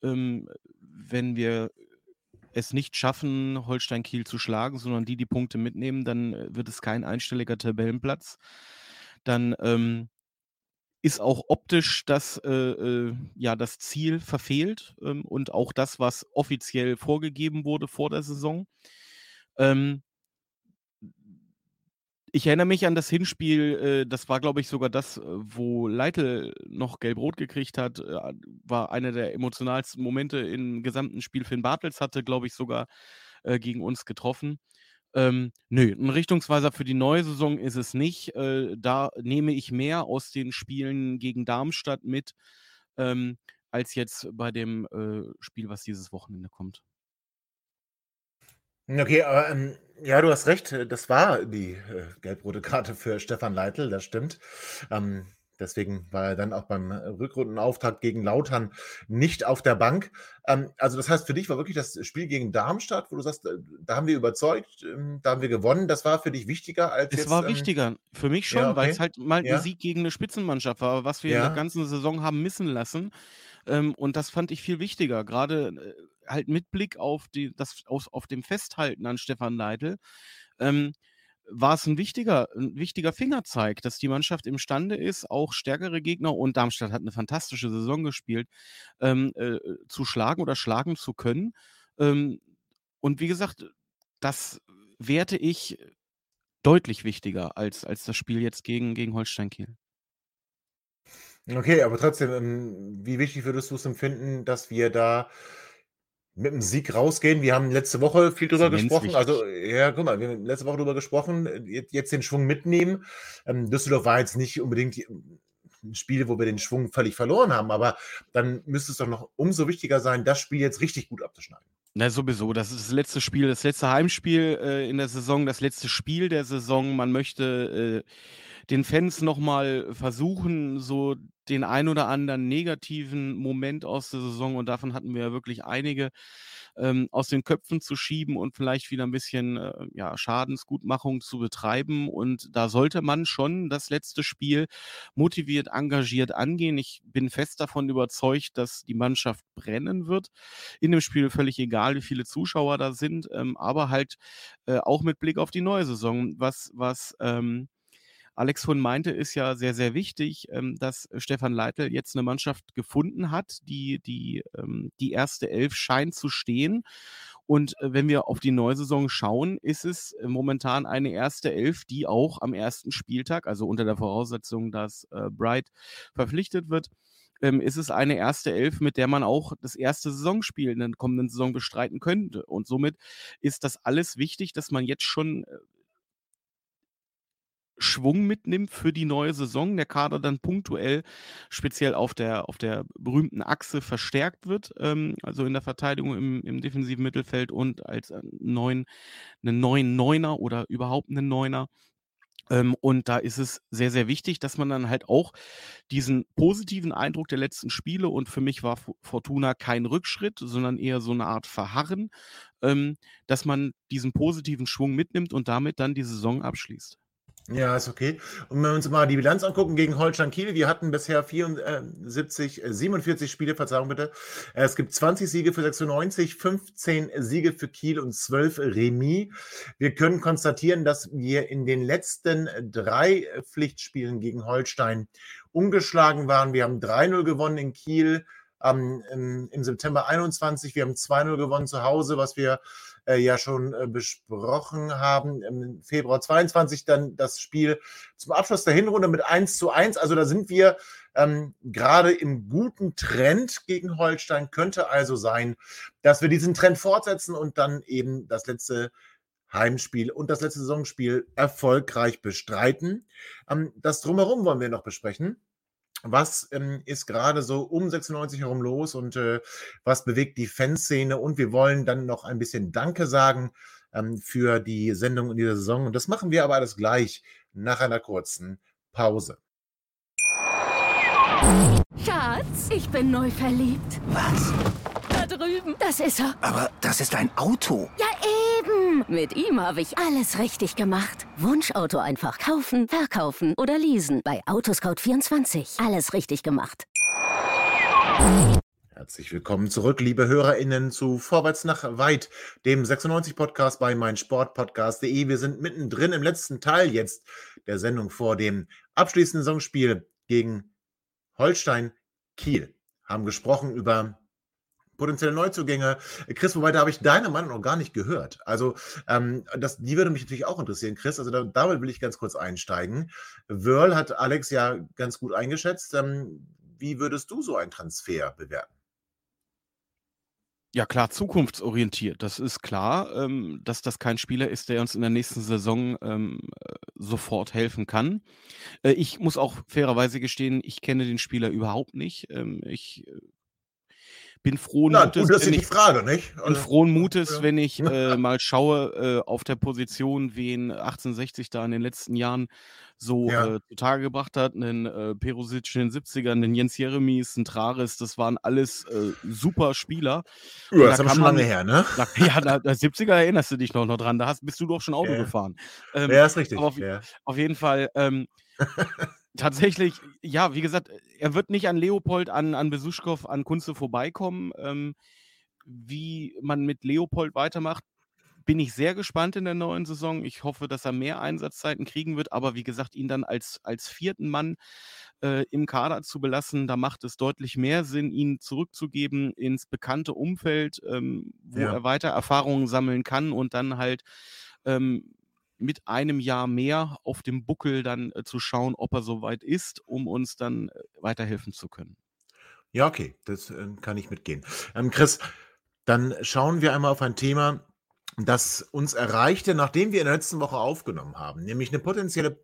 ähm, wenn wir es nicht schaffen, Holstein Kiel zu schlagen, sondern die die Punkte mitnehmen, dann äh, wird es kein einstelliger Tabellenplatz. Dann ähm, ist auch optisch das, äh, äh, ja, das Ziel verfehlt ähm, und auch das, was offiziell vorgegeben wurde vor der Saison. Ähm, ich erinnere mich an das Hinspiel, äh, das war, glaube ich, sogar das, äh, wo Leitl noch gelb-rot gekriegt hat, äh, war einer der emotionalsten Momente im gesamten Spiel. Finn Bartels hatte, glaube ich, sogar äh, gegen uns getroffen. Ähm, nö, ein Richtungsweiser für die neue Saison ist es nicht. Äh, da nehme ich mehr aus den Spielen gegen Darmstadt mit, ähm, als jetzt bei dem äh, Spiel, was dieses Wochenende kommt. Okay, aber ähm, ja, du hast recht. Das war die äh, gelb-rote Karte für Stefan Leitl, das stimmt. Ähm, Deswegen war er dann auch beim äh, Rückrundenauftakt gegen Lautern nicht auf der Bank. Ähm, also das heißt, für dich war wirklich das Spiel gegen Darmstadt, wo du sagst, äh, da haben wir überzeugt, ähm, da haben wir gewonnen. Das war für dich wichtiger als Es jetzt, war ähm, wichtiger, für mich schon, ja, weil okay. es halt mal Ja. ein Sieg gegen eine Spitzenmannschaft war, aber was wir in Ja. der ganzen Saison haben missen lassen. Ähm, und das fand ich viel wichtiger, gerade äh, halt mit Blick auf, die, das, aus, auf dem Festhalten an Stefan Leitl. Ähm, war es ein wichtiger, ein wichtiger Fingerzeig, dass die Mannschaft imstande ist, auch stärkere Gegner, und Darmstadt hat eine fantastische Saison gespielt, ähm, äh, zu schlagen oder schlagen zu können. Ähm, und wie gesagt, das werte ich deutlich wichtiger als, als das Spiel jetzt gegen, gegen Holstein Kiel. Okay, aber trotzdem, ähm, wie wichtig würdest du es empfinden, dass wir da mit dem Sieg rausgehen? Wir haben letzte Woche viel drüber gesprochen. wichtig. Also, ja, guck mal, wir haben letzte Woche drüber gesprochen, jetzt, den Schwung mitnehmen. Ähm, Düsseldorf war jetzt nicht unbedingt ein Spiel, wo wir den Schwung völlig verloren haben, aber dann müsste es doch noch umso wichtiger sein, das Spiel jetzt richtig gut abzuschneiden. Na, sowieso. Das ist das letzte Spiel, das letzte Heimspiel äh, in der Saison, das letzte Spiel der Saison. Man möchte äh, den Fans nochmal versuchen, so den ein oder anderen negativen Moment aus der Saison, und davon hatten wir ja wirklich einige, ähm, aus den Köpfen zu schieben und vielleicht wieder ein bisschen äh, ja, Schadensgutmachung zu betreiben. Und da sollte man schon das letzte Spiel motiviert, engagiert angehen. Ich bin fest davon überzeugt, dass die Mannschaft brennen wird in dem Spiel völlig egal, wie viele Zuschauer da sind, ähm, aber halt äh, auch mit Blick auf die neue Saison. Was, was ähm, Alex von meinte, ist ja sehr, sehr wichtig, ähm, dass Stefan Leitl jetzt eine Mannschaft gefunden hat, die, die, ähm, die erste Elf scheint zu stehen. Und äh, wenn wir auf die neue Saison schauen, ist es äh, momentan eine erste Elf, die auch am ersten Spieltag, also unter der Voraussetzung, dass äh, Bright verpflichtet wird, ähm, ist es eine erste Elf, mit der man auch das erste Saisonspiel in der kommenden Saison bestreiten könnte. Und somit ist das alles wichtig, dass man jetzt schon äh, Schwung mitnimmt für die neue Saison, der Kader dann punktuell speziell auf der, auf der berühmten Achse verstärkt wird, ähm, also in der Verteidigung im, im defensiven Mittelfeld und als neuen, einen neuen Neuner oder überhaupt einen Neuner. Ähm, und da ist es sehr, sehr wichtig, dass man dann halt auch diesen positiven Eindruck der letzten Spiele und für mich war Fortuna kein Rückschritt, sondern eher so eine Art Verharren, ähm, dass man diesen positiven Schwung mitnimmt und damit dann die Saison abschließt. Ja, ist okay. Und wenn wir uns mal die Bilanz angucken gegen Holstein Kiel, wir hatten bisher 74, 47 äh, Spiele, Verzeihung bitte. Es gibt 20 Siege für 96, 15 Siege für Kiel und 12 Remis. Wir können konstatieren, dass wir in den letzten drei Pflichtspielen gegen Holstein ungeschlagen waren. Wir haben 3-0 gewonnen in Kiel ähm, im, September 21. Wir haben 2-0 gewonnen zu Hause, was wir äh, ja schon äh, besprochen haben. Im Februar 22 dann das Spiel zum Abschluss der Hinrunde mit 1 zu 1. Also da sind wir ähm, gerade im guten Trend gegen Holstein. Könnte also sein, dass wir diesen Trend fortsetzen und dann eben das letzte Heimspiel und das letzte Saisonspiel erfolgreich bestreiten. Ähm, das drumherum wollen wir noch besprechen. Was ähm, ist gerade so um 96 herum los und äh, was bewegt die Fanszene? Und wir wollen dann noch ein bisschen Danke sagen ähm, für die Sendung in dieser Saison. Und das machen wir aber alles gleich nach einer kurzen Pause. Schatz, ich bin neu verliebt. Was? Da drüben. Das ist er. Aber das ist ein Auto. Ja, eben. Mit ihm habe ich alles richtig gemacht. Wunschauto einfach kaufen, verkaufen oder leasen. Bei Autoscout24. Alles richtig gemacht. Herzlich willkommen zurück, liebe HörerInnen, zu Vorwärts nach Weit, dem 96-Podcast bei meinsportpodcast.de. Wir sind mittendrin im letzten Teil jetzt der Sendung vor dem abschließenden Saisonspiel gegen Holstein Kiel. Haben gesprochen über potenzielle Neuzugänge. Chris, wobei da habe ich deine Meinung noch gar nicht gehört. Also, ähm, das, die würde mich natürlich auch interessieren, Chris. Also, da, damit will ich ganz kurz einsteigen. Wörl hat Alex ja ganz gut eingeschätzt. Ähm, wie würdest du so einen Transfer bewerten? Ja, klar, zukunftsorientiert. Das ist klar, ähm, dass das kein Spieler ist, der uns in der nächsten Saison ähm, äh, sofort helfen kann. Äh, ich muss auch fairerweise gestehen, ich kenne den Spieler überhaupt nicht. Ähm, ich äh, bin frohen Na, Mutes, gut, das ist wenn die ich, Frage, nicht? bin Also, frohen Mutes, ja. wenn ich *laughs* äh, mal schaue äh, auf der Position, wen 1860 da in den letzten Jahren so Ja. äh, zutage gebracht hat. Einen äh, Perusic in den 70ern, einen Jens Jeremies, einen Trares, das waren alles äh, super Spieler. Ja, Und das da ist schon lange her, ne? *laughs* na, ja, da, da 70er erinnerst du dich noch, noch dran, da hast, bist du doch schon Auto Ja. gefahren. Ähm, Ja, ist richtig. auf, auf jeden Fall, ähm, *laughs* tatsächlich, ja, wie gesagt, er wird nicht an Leopold, an, an Besuschkow, an Kunze vorbeikommen. Ähm, wie man mit Leopold weitermacht, bin ich sehr gespannt in der neuen Saison. Ich hoffe, dass er mehr Einsatzzeiten kriegen wird, aber wie gesagt, ihn dann als, als vierten Mann äh, im Kader zu belassen, da macht es deutlich mehr Sinn, ihn zurückzugeben ins bekannte Umfeld, ähm, wo Ja. er weiter Erfahrungen sammeln kann und dann halt ähm, mit einem Jahr mehr auf dem Buckel dann äh, zu schauen, ob er soweit ist, um uns dann äh, weiterhelfen zu können. Ja, okay, das äh, kann ich mitgehen. Ähm, Chris, dann schauen wir einmal auf ein Thema, das uns erreichte, nachdem wir in der letzten Woche aufgenommen haben, nämlich eine potenzielle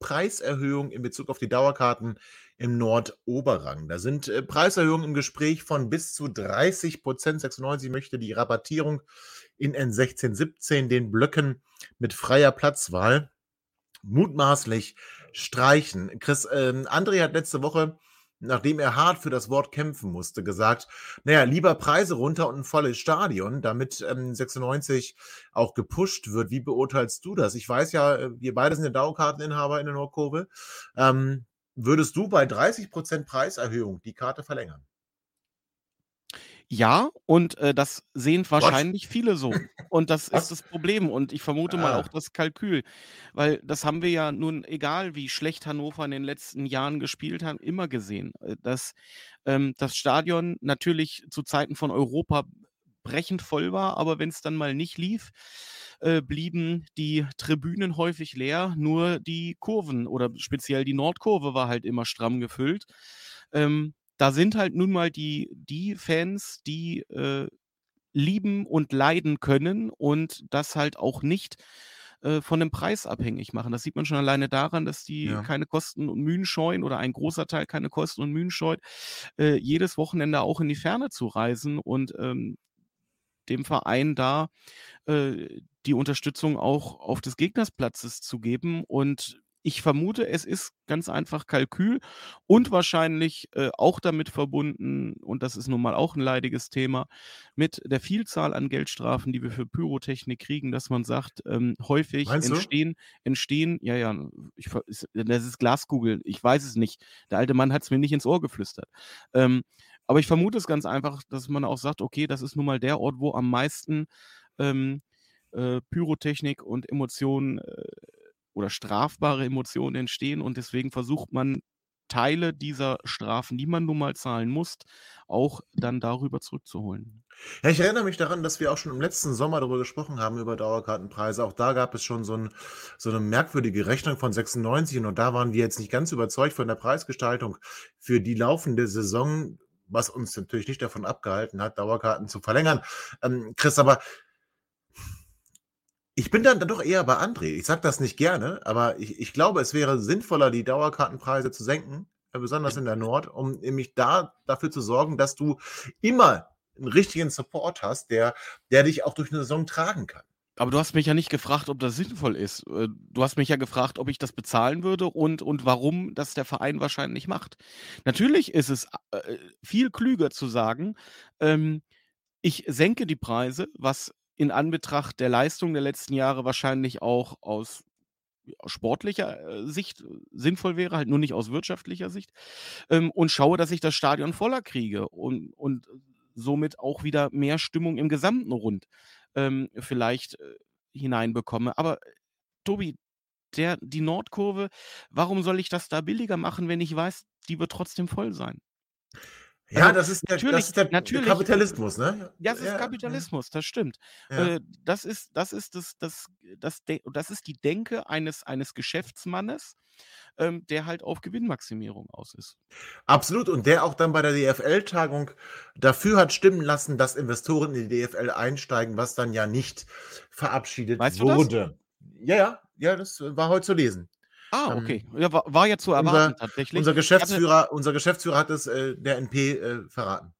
Preiserhöhung in Bezug auf die Dauerkarten im Nordoberrang. Da sind äh, Preiserhöhungen im Gespräch von bis zu 30 Prozent. 96 möchte die Rabattierung in N16, 17 den Blöcken mit freier Platzwahl mutmaßlich streichen. Chris, ähm, André hat letzte Woche, nachdem er hart für das Wort kämpfen musste, gesagt, naja, lieber Preise runter und ein volles Stadion, damit ähm, 96 auch gepusht wird. Wie beurteilst du das? Ich weiß ja, äh, wir beide sind ja Dauerkarteninhaber in der Nordkurve. Ähm, würdest du bei 30% Preiserhöhung die Karte verlängern? Ja, und äh, das sehen Was? wahrscheinlich viele so. Und das Was? ist das Problem. Und ich vermute mal Ah. auch das Kalkül. Weil das haben wir ja nun, egal wie schlecht Hannover in den letzten Jahren gespielt hat, immer gesehen. äh, Dass ähm, das Stadion natürlich zu Zeiten von Europa brechend voll war, aber wenn es dann mal nicht lief, äh, blieben die Tribünen häufig leer, nur die Kurven oder speziell die Nordkurve war halt immer stramm gefüllt. Ähm, da sind halt nun mal die, die Fans, die äh, lieben und leiden können und das halt auch nicht äh, von dem Preis abhängig machen. Das sieht man schon alleine daran, dass die Ja. keine Kosten und Mühen scheuen oder ein großer Teil keine Kosten und Mühen scheut, äh, jedes Wochenende auch in die Ferne zu reisen und ähm, dem Verein da äh, die Unterstützung auch auf des Gegners Platzes zu geben. Und ich vermute, es ist ganz einfach Kalkül und wahrscheinlich äh, auch damit verbunden, und das ist nun mal auch ein leidiges Thema, mit der Vielzahl an Geldstrafen, die wir für Pyrotechnik kriegen, dass man sagt, ähm, häufig entstehen, entstehen, ja, ja, ich, das ist Glaskugel, ich weiß es nicht. Der alte Mann hat es mir nicht ins Ohr geflüstert. Ähm, aber ich vermute es ganz einfach, dass man auch sagt, okay, das ist nun mal der Ort, wo am meisten ähm, äh, Pyrotechnik und Emotionen äh, oder strafbare Emotionen entstehen und deswegen versucht man Teile dieser Strafen, die man nun mal zahlen muss, auch dann darüber zurückzuholen. Ja, ich erinnere mich daran, dass wir auch schon im letzten Sommer darüber gesprochen haben, über Dauerkartenpreise. Auch da gab es schon so, ein, so eine merkwürdige Rechnung von 96 und da waren wir jetzt nicht ganz überzeugt von der Preisgestaltung für die laufende Saison, was uns natürlich nicht davon abgehalten hat, Dauerkarten zu verlängern. Ähm, Chris, aber ich bin dann doch eher bei André. Ich sage das nicht gerne, aber ich, ich glaube, es wäre sinnvoller, die Dauerkartenpreise zu senken, äh, besonders in der Nord, um nämlich da dafür zu sorgen, dass du immer einen richtigen Support hast, der, der dich auch durch eine Saison tragen kann. Aber du hast mich ja nicht gefragt, ob das sinnvoll ist. Äh, Du hast mich ja gefragt, ob ich das bezahlen würde und, und warum das der Verein wahrscheinlich macht. Natürlich ist es äh, viel klüger zu sagen, ähm, ich senke die Preise, was in Anbetracht der Leistung der letzten Jahre wahrscheinlich auch aus sportlicher äh, Sicht äh, sinnvoll wäre, halt nur nicht aus wirtschaftlicher Sicht, ähm, und schaue, dass ich das Stadion voller kriege und, und somit auch wieder mehr Stimmung im gesamten Rund ähm, vielleicht äh, hineinbekomme. Aber Tobi, der, die Nordkurve, warum soll ich das da billiger machen, wenn ich weiß, die wird trotzdem voll sein? Ja, Also, das ist der, natürlich- das ist der natürlich- Kapitalismus, ne? Ja, es ist Ja, Kapitalismus, das stimmt. Ja. Äh, das ist, das ist das, das, das, das ist die Denke eines, eines Geschäftsmannes, ähm, der halt auf Gewinnmaximierung aus ist. Absolut. Und der auch dann bei der DFL-Tagung dafür hat stimmen lassen, dass Investoren in die DFL einsteigen, was dann ja nicht verabschiedet Weißt das? wurde. Ja, ja, ja, das war heute zu lesen. Ah, Ähm, okay. Ja, war, war ja zu unser- erwarten tatsächlich. Unser Ich hatte- Geschäftsführer, unser Geschäftsführer hat es äh, der NP äh, verraten.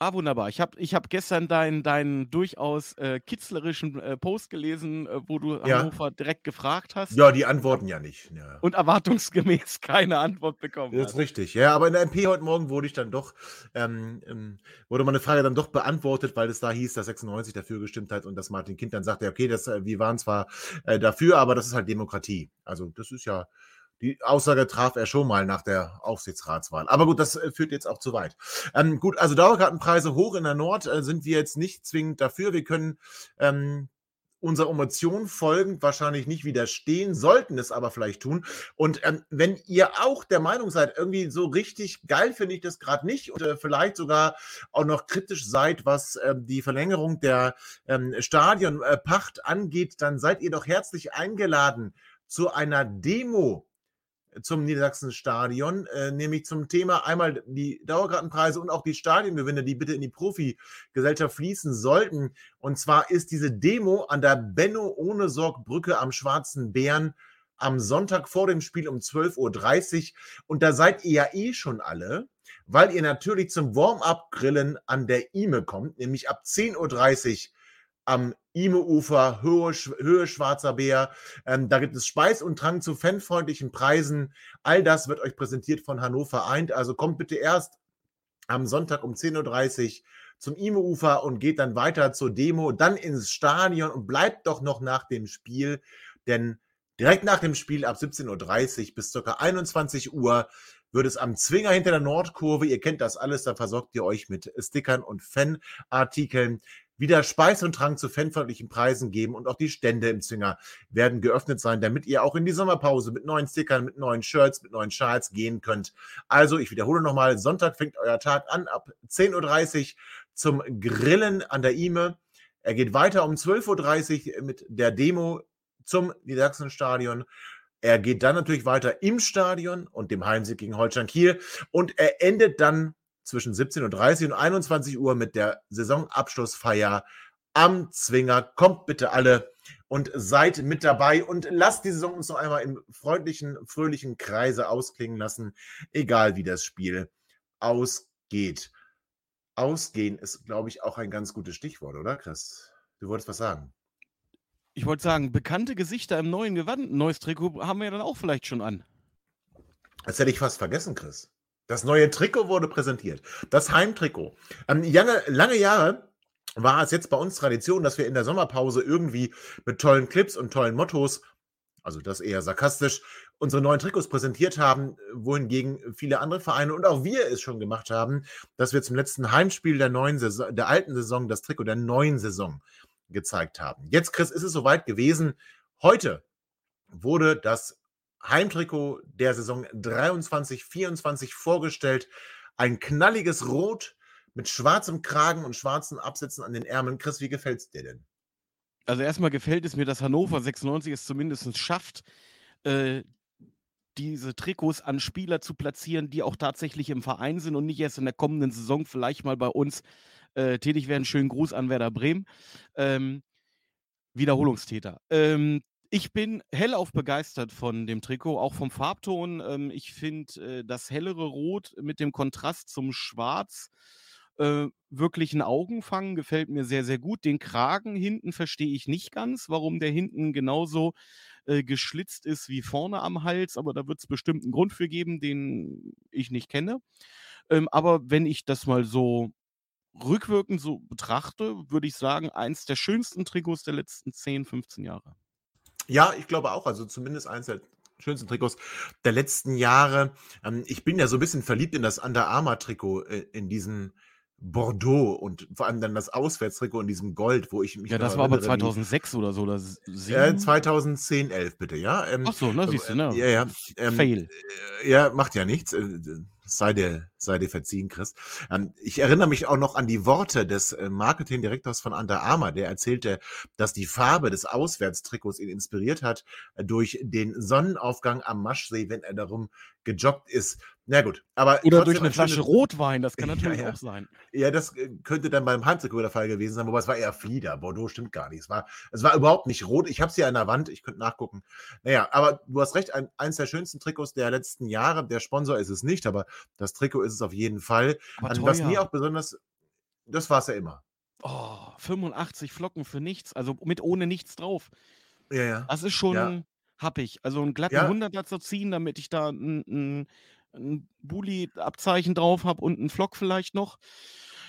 Ah, wunderbar. Ich habe ich hab gestern deinen deinen durchaus äh, kitzlerischen äh, Post gelesen, äh, wo du Ja. Hannover direkt gefragt hast Ja, die antworten ja nicht. Ja. und erwartungsgemäß *laughs* keine Antwort bekommen Das ist hast. richtig. Ja, aber in der MP heute Morgen wurde ich dann doch, ähm, ähm, wurde meine Frage dann doch beantwortet, weil es da hieß, dass 96 dafür gestimmt hat und dass Martin Kind dann sagte, okay, das, äh, wir waren zwar äh, dafür, aber das ist halt Demokratie. Also das ist ja, die Aussage traf er schon mal nach der Aufsichtsratswahl. Aber gut, das äh, führt jetzt auch zu weit. Ähm, gut, also Dauerkartenpreise hoch in der Nord äh, sind wir jetzt nicht zwingend dafür. Wir können ähm, unserer Emotion folgend wahrscheinlich nicht widerstehen, sollten es aber vielleicht tun. Und ähm, wenn ihr auch der Meinung seid, irgendwie so richtig geil finde ich das gerade nicht und äh, vielleicht sogar auch noch kritisch seid, was ähm, die Verlängerung der ähm, Stadionpacht angeht, dann seid ihr doch herzlich eingeladen zu einer Demo zum Niedersachsen-Stadion, äh, nämlich zum Thema einmal die Dauerkartenpreise und auch die Stadiongewinne, die bitte in die Profigesellschaft fließen sollten. Und zwar ist diese Demo an der Benno ohne Sorg Brücke am Schwarzen Bären am Sonntag vor dem Spiel um 12.30 Uhr. Und da seid ihr ja eh schon alle, weil ihr natürlich zum Warm-up-Grillen an der IME kommt, nämlich ab 10.30 Uhr am Ime-Ufer, Höhe, Höhe Schwarzer Bär. Ähm, da gibt es Speis und Trank zu fanfreundlichen Preisen. All das wird euch präsentiert von Hannover Eint. Also kommt bitte erst am Sonntag um 10.30 Uhr zum Ime-Ufer und geht dann weiter zur Demo, dann ins Stadion und bleibt doch noch nach dem Spiel, denn direkt nach dem Spiel ab 17.30 Uhr bis ca. 21 Uhr wird es am Zwinger hinter der Nordkurve, ihr kennt das alles, da versorgt ihr euch mit Stickern und Fanartikeln, wieder Speis und Trank zu fanfreundlichen Preisen geben und auch die Stände im Zwinger werden geöffnet sein, damit ihr auch in die Sommerpause mit neuen Stickern, mit neuen Shirts, mit neuen Schals gehen könnt. Also, ich wiederhole nochmal, Sonntag fängt euer Tag an ab 10.30 Uhr zum Grillen an der IME. Er geht weiter um 12.30 Uhr mit der Demo zum Niedersachsenstadion. Er geht dann natürlich weiter im Stadion und dem Heimsieg gegen Holstein Kiel und er endet dann zwischen 17.30 Uhr und 21 Uhr mit der Saisonabschlussfeier am Zwinger. Kommt bitte alle und seid mit dabei und lasst die Saison uns noch einmal im freundlichen, fröhlichen Kreise ausklingen lassen, egal wie das Spiel ausgeht. Ausgehen ist, glaube ich, auch ein ganz gutes Stichwort, oder Chris? Du wolltest was sagen. Ich wollte sagen, bekannte Gesichter im neuen Gewand, neues Trikot haben wir ja dann auch vielleicht schon an. Das hätte ich fast vergessen, Chris. Das neue Trikot wurde präsentiert. Das Heimtrikot. Ähm, lange, lange Jahre war es jetzt bei uns Tradition, dass wir in der Sommerpause irgendwie mit tollen Clips und tollen Mottos, also das eher sarkastisch, unsere neuen Trikots präsentiert haben, wohingegen viele andere Vereine und auch wir es schon gemacht haben, dass wir zum letzten Heimspiel der neuen Saison, der alten Saison das Trikot der neuen Saison gezeigt haben. Jetzt, Chris, ist es soweit gewesen. Heute wurde das Heimtrikot der Saison 23-24 vorgestellt. Ein knalliges Rot mit schwarzem Kragen und schwarzen Absätzen an den Ärmeln. Chris, wie gefällt es dir denn? Also erstmal gefällt es mir, dass Hannover 96 es zumindest schafft, äh, diese Trikots an Spieler zu platzieren, die auch tatsächlich im Verein sind und nicht erst in der kommenden Saison vielleicht mal bei uns äh, tätig werden. Schönen Gruß an Werder Bremen. Ähm, Wiederholungstäter. Ähm, ich bin hellauf begeistert von dem Trikot, auch vom Farbton. Ähm, ich finde äh, das hellere Rot mit dem Kontrast zum Schwarz äh, wirklich ein Augenfang, gefällt mir sehr, sehr gut. Den Kragen hinten verstehe ich nicht ganz, warum der hinten genauso äh, geschlitzt ist wie vorne am Hals, aber da wird es bestimmt einen Grund für geben, den ich nicht kenne. Ähm, aber wenn ich das mal so rückwirkend so betrachte, würde ich sagen, eins der schönsten Trikots der letzten 10, 15 Jahre. Ja, ich glaube auch. Also zumindest eins der schönsten Trikots der letzten Jahre. Ähm, ich bin ja so ein bisschen verliebt in das Under Armour Trikot, äh, in diesen Bordeaux und vor allem dann das Auswärtstrikot in diesem Gold, wo ich mich Ja, das war aber 2006 oder so, oder Äh, 2010, 11 bitte, ja. Ähm, Ach so, na, siehst du, ne? Ja, ja. Ähm, Fail. Äh, ja, macht ja nichts. Sei dir, sei dir verziehen, Chris. Ähm, ich erinnere mich auch noch an die Worte des äh, Marketingdirektors von Under Armour, der erzählte, dass die Farbe des Auswärtstrikots ihn inspiriert hat äh, durch den Sonnenaufgang am Maschsee, wenn er darum gejoggt ist. Na gut, aber. Oder durch eine Flasche Rotwein, das kann *laughs* natürlich ja, ja. auch sein. Ja, das äh, könnte dann beim Heimtrikot der Fall gewesen sein, wobei es war eher Flieder. Bordeaux stimmt gar nicht. Es war, es war überhaupt nicht rot. Ich habe es hier an der Wand, ich könnte nachgucken. Naja, aber du hast recht, ein, eins der schönsten Trikots der letzten Jahre. Der Sponsor ist es nicht, aber das Trikot ist es auf jeden Fall. Aber was mir teuer. auch besonders, das war es ja immer. Oh, 85 Flocken für nichts, also mit ohne nichts drauf. Ja, ja. Das ist schon Ja. happig. Also einen glatten Ja. 100er zu ziehen, damit ich da ein, ein, ein Bulli-Abzeichen drauf habe und einen Flock vielleicht noch.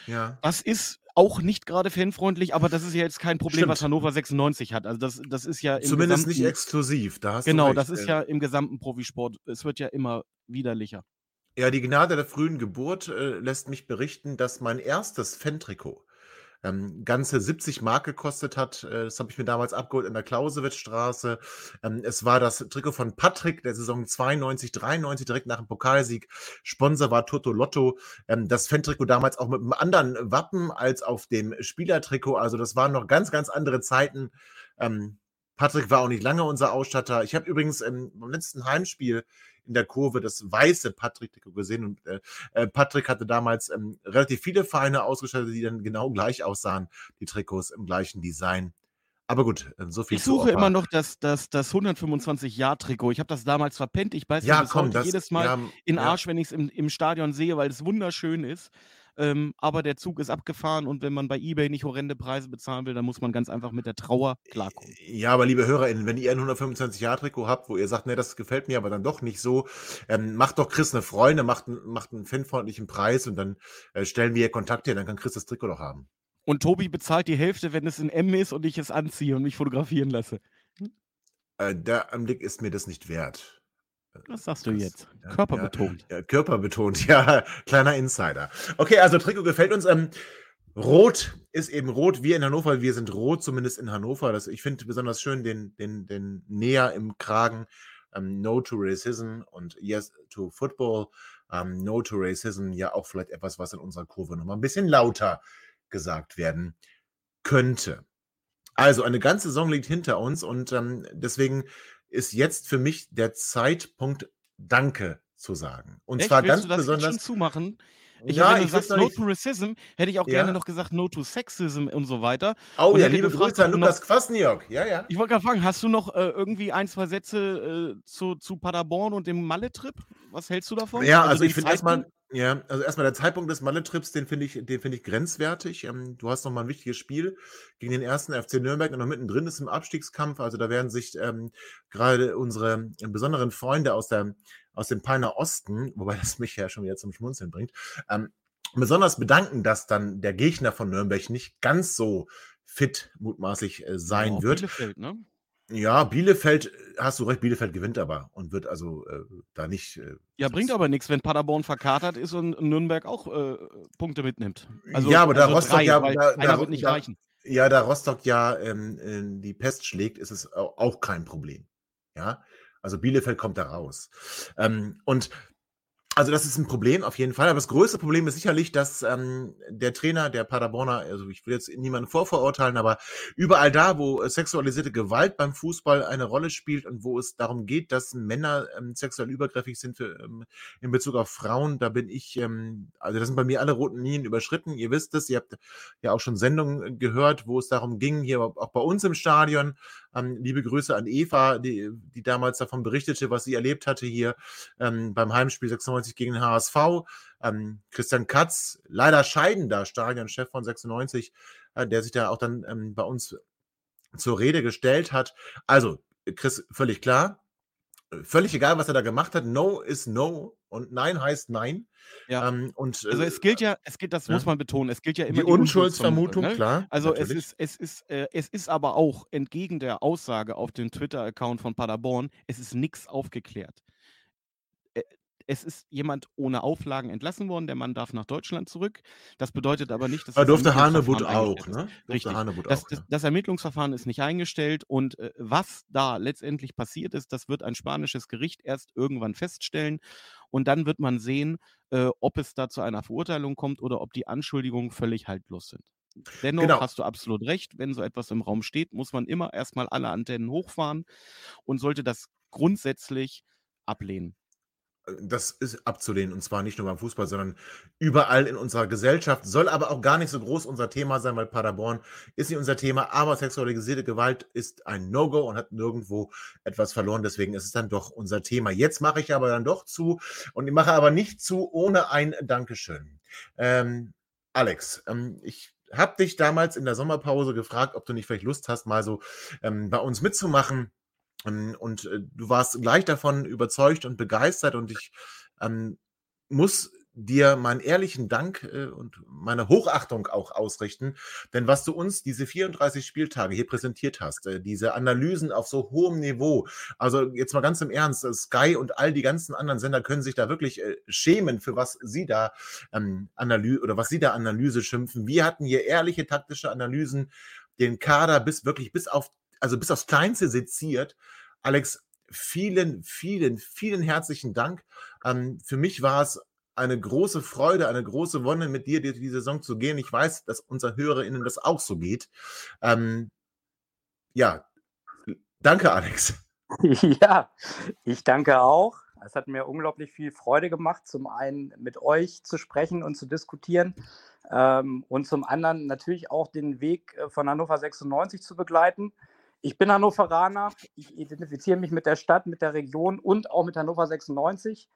Ja. Das ist auch nicht gerade fanfreundlich, aber das ist ja jetzt kein Problem, was Stimmt. Hannover 96 hat. Also das, das ist ja im Zumindest nicht gesamten- exklusiv. Da hast du Genau, recht. das ist ja im gesamten Profisport. Es wird ja immer widerlicher. Ja, die Gnade der frühen Geburt äh, lässt mich berichten, dass mein erstes Fan-Trikot ähm, ganze 70 Mark gekostet hat. Äh, das habe ich mir damals abgeholt in der Clausewitz-Straße. Ähm, es war das Trikot von Patrick der Saison 92, 93, direkt nach dem Pokalsieg. Sponsor war Toto Lotto. Ähm, das Fan-Trikot damals auch mit einem anderen Wappen als auf dem Spielertrikot. Also das waren noch ganz, ganz andere Zeiten. Ähm, Patrick war auch nicht lange unser Ausstatter. Ich habe übrigens beim letzten Heimspiel in der Kurve das weiße Patrick-Trikot gesehen und äh, äh, Patrick hatte damals ähm, relativ viele Vereine ausgestattet, die dann genau gleich aussahen, die Trikots im gleichen Design. Aber gut, äh, so viel Ich suche immer noch das, das, das 125-Jahr-Trikot. Ich habe das damals verpennt. Ich beiß mir Ja, komm, das jedes Mal ja, in den ja. Arsch, wenn ich es im, im Stadion sehe, weil es wunderschön ist. Ähm, aber der Zug ist abgefahren und wenn man bei Ebay nicht horrende Preise bezahlen will, dann muss man ganz einfach mit der Trauer klarkommen. Ja, aber liebe HörerInnen, wenn ihr ein 125-Jahr-Trikot habt, wo ihr sagt, ne, das gefällt mir aber dann doch nicht so, ähm, macht doch Chris eine Freunde, macht, einen- macht einen fanfreundlichen Preis und dann äh, stellen wir ihr Kontakt her, dann kann Chris das Trikot doch haben. Und Tobi bezahlt die Hälfte, wenn es in M ist und ich es anziehe und mich fotografieren lasse. Äh, der Anblick ist mir das nicht wert. Was sagst du Das- jetzt? ja, Körperbetont. Ja, körperbetont, *laughs* ja, kleiner Insider. Okay, also Trikot gefällt uns. Ähm, rot ist eben rot. Wir in Hannover, wir sind rot, zumindest in Hannover. Das, ich finde besonders schön den, den, den Näher im Kragen. Ähm, no to Racism und Yes to Football. Ähm, no to Racism, ja auch vielleicht etwas, was in unserer Kurve nochmal ein bisschen lauter gesagt werden könnte. Also eine ganze Saison liegt hinter uns und ähm, deswegen ist jetzt für mich der Zeitpunkt, Danke zu sagen. Und Echt? zwar Willst ganz du das besonders. schon zumachen? Ich, Ja, wenn du ich sagst No to Racism, hätte ich auch Ja. gerne noch gesagt No to Sexism und so weiter. Oh Und ja, liebe Grüße an Lukas Kwasniok. Ja, ja. Ich wollte gerade fragen, hast du noch äh, irgendwie ein, zwei Sätze äh, zu, zu Paderborn und dem Malle-Trip? Was hältst du davon? Ja, also den ich finde erstmal? Ja, also erstmal der Zeitpunkt des Malle-Trips, den finde ich, den finde ich grenzwertig. Ähm, du hast noch mal ein wichtiges Spiel gegen den ersten FC Nürnberg und noch mittendrin ist im Abstiegskampf. Also da werden sich ähm, gerade unsere äh, besonderen Freunde aus der aus dem Peiner Osten, wobei das mich ja schon wieder zum Schmunzeln bringt, ähm, besonders bedanken, dass dann der Gegner von Nürnberg nicht ganz so fit mutmaßlich äh, sein auch wird. Bielefeld, ne? Ja, Bielefeld, äh, hast du recht, Bielefeld gewinnt aber und wird also äh, da nicht. Äh, Ja, bringt aber nichts, wenn Paderborn verkatert ist und Nürnberg auch äh, Punkte mitnimmt. Also, ja, aber da also Rostock drei, ja, da, da, wird nicht da, reichen. ja, da Rostock ja ähm, die Pest schlägt, ist es au- auch kein Problem. Ja, also Bielefeld kommt da raus. Ähm, und also das ist ein Problem auf jeden Fall. Aber das größte Problem ist sicherlich, dass ähm, der Trainer, der Paderborner, also ich will jetzt niemanden vorverurteilen, aber überall da, wo äh, sexualisierte Gewalt beim Fußball eine Rolle spielt und wo es darum geht, dass Männer ähm, sexuell übergriffig sind für, ähm, in Bezug auf Frauen, da bin ich, ähm, also da sind bei mir alle roten Linien überschritten. Ihr wisst es, ihr habt ja auch schon Sendungen gehört, wo es darum ging, hier auch bei uns im Stadion. Ähm, liebe Grüße an Eva, die, die damals davon berichtete, was sie erlebt hatte hier ähm, beim Heimspiel 96 gegen den HSV. Ähm, Christian Katz, leider scheidender Stadionchef von 96, äh, der sich da auch dann ähm, bei uns zur Rede gestellt hat. Also, Chris, völlig klar. Völlig egal, was er da gemacht hat. No ist No und Nein heißt Nein. Ja. Ähm, und, Also äh, es gilt ja, es gilt, das ja. muss man betonen, es gilt ja immer die Unschuldsvermutung, ne? klar. Also es ist, es ist, äh, es ist aber auch entgegen der Aussage auf dem Twitter-Account von Paderborn, es ist nichts aufgeklärt. Es ist jemand ohne Auflagen entlassen worden, der Mann darf nach Deutschland zurück. Das bedeutet aber nicht, dass Aber durfte Ermittlungsverfahren auch, ne? Richtig. Hanebutt Das, auch, das, das Ermittlungsverfahren ist nicht eingestellt und äh, was da letztendlich passiert ist, das wird ein spanisches Gericht erst irgendwann feststellen und dann wird man sehen, äh, ob es da zu einer Verurteilung kommt oder ob die Anschuldigungen völlig haltlos sind. Dennoch Genau. hast du absolut recht, wenn so etwas im Raum steht, muss man immer erstmal alle Antennen hochfahren und sollte das grundsätzlich ablehnen. Das ist abzulehnen und zwar nicht nur beim Fußball, sondern überall in unserer Gesellschaft. Soll aber auch gar nicht so groß unser Thema sein, weil Paderborn ist nicht unser Thema, aber sexualisierte Gewalt ist ein No-Go und hat nirgendwo etwas verloren. Deswegen ist es dann doch unser Thema. Jetzt mache ich aber dann doch zu und ich mache aber nicht zu ohne ein Dankeschön. Ähm, Alex, ähm, ich habe dich damals in der Sommerpause gefragt, ob du nicht vielleicht Lust hast, mal so ähm, bei uns mitzumachen. Und äh, du warst gleich davon überzeugt und begeistert und ich ähm, muss dir meinen ehrlichen Dank äh, und meine Hochachtung auch ausrichten, denn was du uns diese 34 Spieltage hier präsentiert hast, äh, diese Analysen auf so hohem Niveau, also jetzt mal ganz im Ernst, Sky und all die ganzen anderen Sender können sich da wirklich schämen, für was sie da ähm, Analyse oder was sie da Analyse schimpfen. Wir hatten hier ehrliche taktische Analysen, den Kader bis wirklich bis auf also bis aufs Kleinste seziert. Alex, vielen, vielen, vielen herzlichen Dank. Ähm, für mich war es eine große Freude, eine große Wonne, mit dir die, die Saison zu gehen. Ich weiß, dass unseren HörerInnen das auch so geht. Ähm, ja, danke, Alex. *laughs* Ja, ich danke auch. Es hat mir unglaublich viel Freude gemacht, zum einen mit euch zu sprechen und zu diskutieren ähm, und zum anderen natürlich auch den Weg äh, von Hannover 96 zu begleiten. Ich bin Hannoveraner, ich identifiziere mich mit der Stadt, mit der Region und auch mit Hannover 96.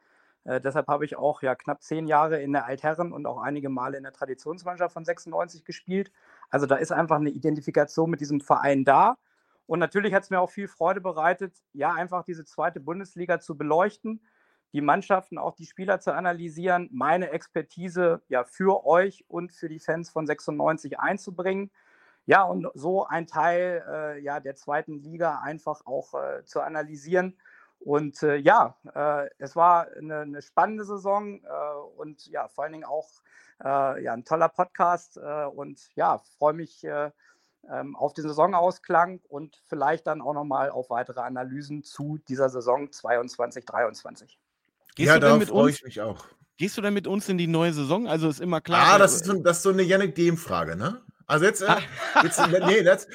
Äh, deshalb habe ich auch ja knapp zehn Jahre in der Altherren und auch einige Male in der Traditionsmannschaft von 96 gespielt. Also da ist einfach eine Identifikation mit diesem Verein da. Und natürlich hat es mir auch viel Freude bereitet, ja, einfach diese zweite Bundesliga zu beleuchten, die Mannschaften, auch die Spieler zu analysieren, meine Expertise ja für euch und für die Fans von 96 einzubringen. Ja, und so ein Teil äh, ja, der zweiten Liga einfach auch äh, zu analysieren. Und äh, ja, äh, es war eine, eine spannende Saison äh, und ja, vor allen Dingen auch äh, ja, ein toller Podcast. Und ja, freue mich äh, ähm, auf den Saisonausklang und vielleicht dann auch nochmal auf weitere Analysen zu dieser Saison 22, 23. Gehst ja, du denn darauf mit freue uns, ich mich auch. gehst du denn mit uns in die neue Saison? Also ist immer klar. Ah, das ist, so- das ist so eine Yannick Dehm-Frage, ne? Also jetzt, äh, *laughs* jetzt nee, das,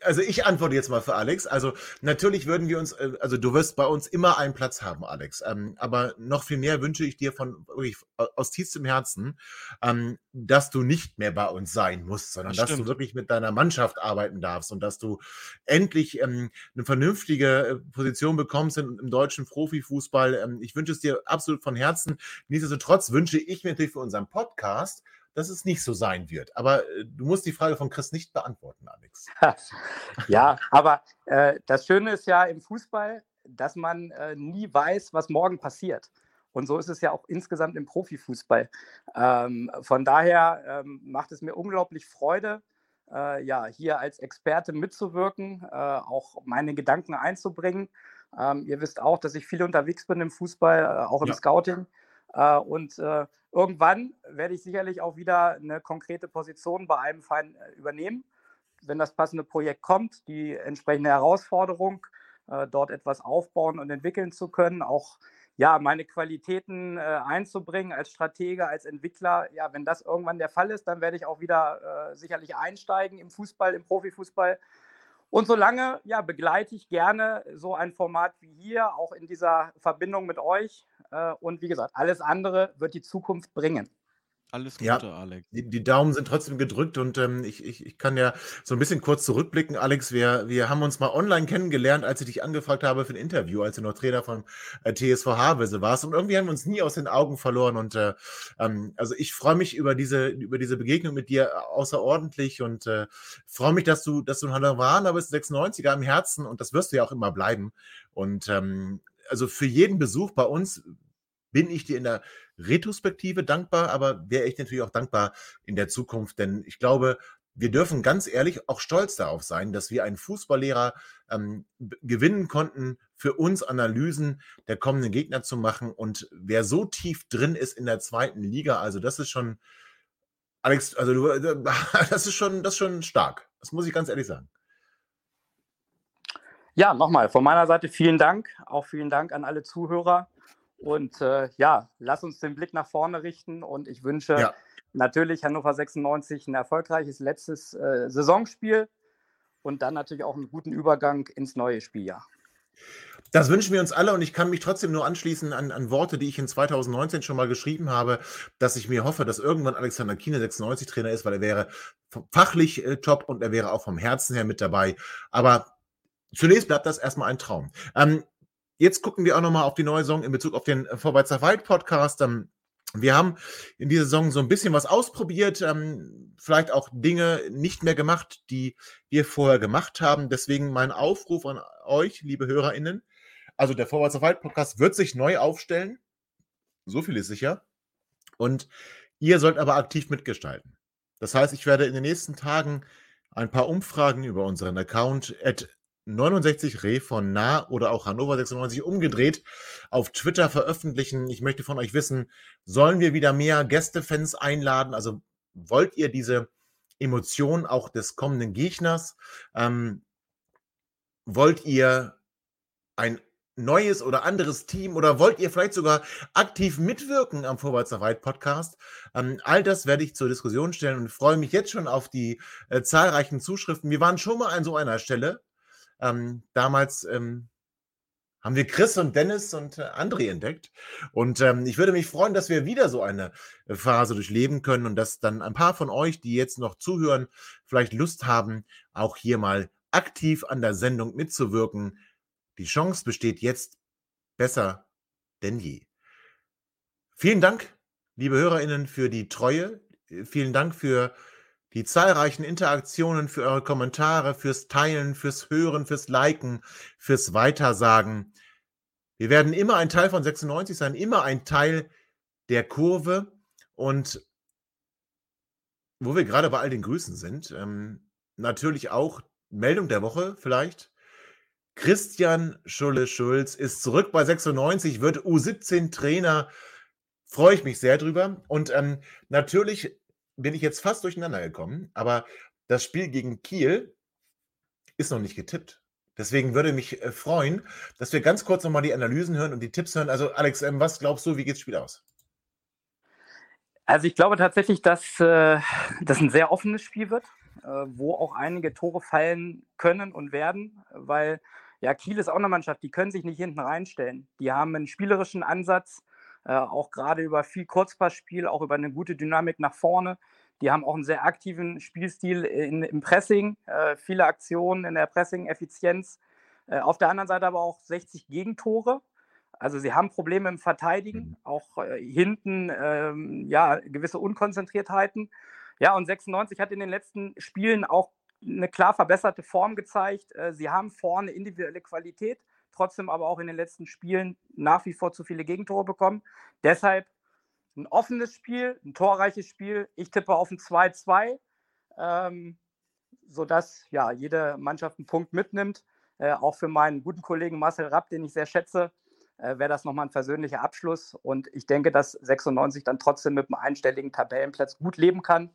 also ich antworte jetzt mal für Alex. Also natürlich würden wir uns, äh, also du wirst bei uns immer einen Platz haben, Alex. Ähm, aber noch viel mehr wünsche ich dir von wirklich aus tiefstem Herzen, ähm, dass du nicht mehr bei uns sein musst, sondern das dass stimmt. du wirklich mit deiner Mannschaft arbeiten darfst und dass du endlich ähm, eine vernünftige äh, Position bekommst im, deutschen Profifußball. Ich wünsche es dir absolut von Herzen. Nichtsdestotrotz wünsche ich mir natürlich für unseren Podcast, dass es nicht so sein wird. Aber äh, du musst die Frage von Chris nicht beantworten, Alex. *laughs* ja, aber äh, das Schöne ist ja im Fußball, dass man äh, nie weiß, was morgen passiert. Und so ist es ja auch insgesamt im Profifußball. Ähm, von daher ähm, macht es mir unglaublich Freude, äh, ja, hier als Experte mitzuwirken, äh, auch meine Gedanken einzubringen. Ähm, ihr wisst auch, dass ich viel unterwegs bin im Fußball, äh, auch im ja. Scouting. Äh, und äh, irgendwann werde ich sicherlich auch wieder eine konkrete Position bei einem Verein äh, übernehmen, wenn das passende Projekt kommt, die entsprechende Herausforderung, dort etwas aufbauen und entwickeln zu können, auch ja, meine Qualitäten einzubringen als Stratege, als Entwickler. Ja, wenn das irgendwann der Fall ist, dann werde ich auch wieder sicherlich einsteigen im Fußball, im Profifußball. Und solange ja, begleite ich gerne so ein Format wie hier, auch in dieser Verbindung mit euch. Äh, und wie gesagt, alles andere wird die Zukunft bringen. Alles Gute, ja, Alex. Die, die, Daumen sind trotzdem gedrückt und ähm, ich, ich, ich kann ja so ein bisschen kurz zurückblicken, Alex. Wir, wir haben uns mal online kennengelernt, als ich dich angefragt habe für ein Interview, als du noch Trainer von äh, TSV Havelse warst. Und irgendwie haben wir uns nie aus den Augen verloren. Und äh, ähm, also ich freue mich über diese, über diese Begegnung mit dir außerordentlich und äh, freue mich, dass du, dass du ein Hannoveraner bist, 96er im Herzen und das wirst du ja auch immer bleiben. Und ähm, also für jeden Besuch bei uns bin ich dir in der Retrospektive dankbar, aber wäre ich natürlich auch dankbar in der Zukunft, denn ich glaube, wir dürfen ganz ehrlich auch stolz darauf sein, dass wir einen Fußballlehrer ähm, gewinnen konnten, für uns Analysen der kommenden Gegner zu machen. Und wer so tief drin ist in der zweiten Liga, also das ist schon, Alex, also du, *laughs* das ist schon, das ist schon stark. Das muss ich ganz ehrlich sagen. Ja, nochmal von meiner Seite vielen Dank. Auch vielen Dank an alle Zuhörer. Und äh, ja, lass uns den Blick nach vorne richten und ich wünsche ja. natürlich Hannover 96 ein erfolgreiches letztes äh, Saisonspiel und dann natürlich auch einen guten Übergang ins neue Spieljahr. Das wünschen wir uns alle und ich kann mich trotzdem nur anschließen an, an, Worte, die ich in 2019 schon mal geschrieben habe, dass ich mir hoffe, dass irgendwann Alexander Kiene 96 Trainer ist, weil er wäre fachlich äh, top und er wäre auch vom Herzen her mit dabei. Aber zunächst bleibt das erstmal ein Traum. Ähm, Jetzt gucken wir auch nochmal auf die neue Saison in Bezug auf den äh, Vorwärtser Wald Podcast. Ähm, wir haben in dieser Saison so ein bisschen was ausprobiert, ähm, vielleicht auch Dinge nicht mehr gemacht, die wir vorher gemacht haben. Deswegen mein Aufruf an euch, liebe HörerInnen. Also der Vorwärtser Wald Podcast wird sich neu aufstellen. So viel ist sicher. Und ihr sollt aber aktiv mitgestalten. Das heißt, ich werde in den nächsten Tagen ein paar Umfragen über unseren Account at 69 Reh von Nah oder auch Hannover 96 umgedreht auf Twitter veröffentlichen. Ich möchte von euch wissen, sollen wir wieder mehr Gästefans einladen? Also wollt ihr diese Emotion auch des kommenden Gegners? Ähm, wollt ihr ein neues oder anderes Team oder wollt ihr vielleicht sogar aktiv mitwirken am Vorwärts nach Weit Podcast? Ähm, all das werde ich zur Diskussion stellen und freue mich jetzt schon auf die äh, zahlreichen Zuschriften. Wir waren schon mal an so einer Stelle ähm, damals ähm, haben wir Chris und Dennis und äh, André entdeckt. Und ähm, ich würde mich freuen, dass wir wieder so eine äh, Phase durchleben können und dass dann ein paar von euch, die jetzt noch zuhören, vielleicht Lust haben, auch hier mal aktiv an der Sendung mitzuwirken. Die Chance besteht jetzt besser denn je. Vielen Dank, liebe Hörerinnen, für die Treue. Vielen Dank für die zahlreichen Interaktionen, für eure Kommentare, fürs Teilen, fürs Hören, fürs Liken, fürs Weitersagen. Wir werden immer ein Teil von 96 sein, immer ein Teil der Kurve. Und wo wir gerade bei all den Grüßen sind, ähm, natürlich auch Meldung der Woche vielleicht. Christian Schulle-Schulz ist zurück bei 96, wird U17-Trainer. Freue ich mich sehr drüber. Und ähm, natürlich bin ich jetzt fast durcheinander gekommen, aber das Spiel gegen Kiel ist noch nicht getippt. Deswegen würde mich äh, freuen, dass wir ganz kurz nochmal die Analysen hören und die Tipps hören. Also, Alex, ähm, was glaubst du, wie geht das Spiel aus? Also ich glaube tatsächlich, dass äh, das ein sehr offenes Spiel wird, äh, wo auch einige Tore fallen können und werden, weil ja Kiel ist auch eine Mannschaft, die können sich nicht hinten reinstellen. Die haben einen spielerischen Ansatz, äh, auch gerade über viel Kurzpassspiel, auch über eine gute Dynamik nach vorne. Die haben auch einen sehr aktiven Spielstil in, im Pressing, äh, viele Aktionen in der Pressing-Effizienz. Äh, auf der anderen Seite aber auch 60 Gegentore. Also sie haben Probleme im Verteidigen, mhm. auch äh, hinten ähm, ja gewisse Unkonzentriertheiten. Ja, und 96 hat in den letzten Spielen auch eine klar verbesserte Form gezeigt. Äh, sie haben vorne individuelle Qualität, trotzdem aber auch in den letzten Spielen nach wie vor zu viele Gegentore bekommen. Deshalb ein offenes Spiel, ein torreiches Spiel. Ich tippe auf ein 2-2, ähm, sodass ja, jede Mannschaft einen Punkt mitnimmt. Äh, auch für meinen guten Kollegen Marcel Rapp, den ich sehr schätze, äh, wäre das nochmal ein persönlicher Abschluss. Und ich denke, dass 96 dann trotzdem mit einem einstelligen Tabellenplatz gut leben kann,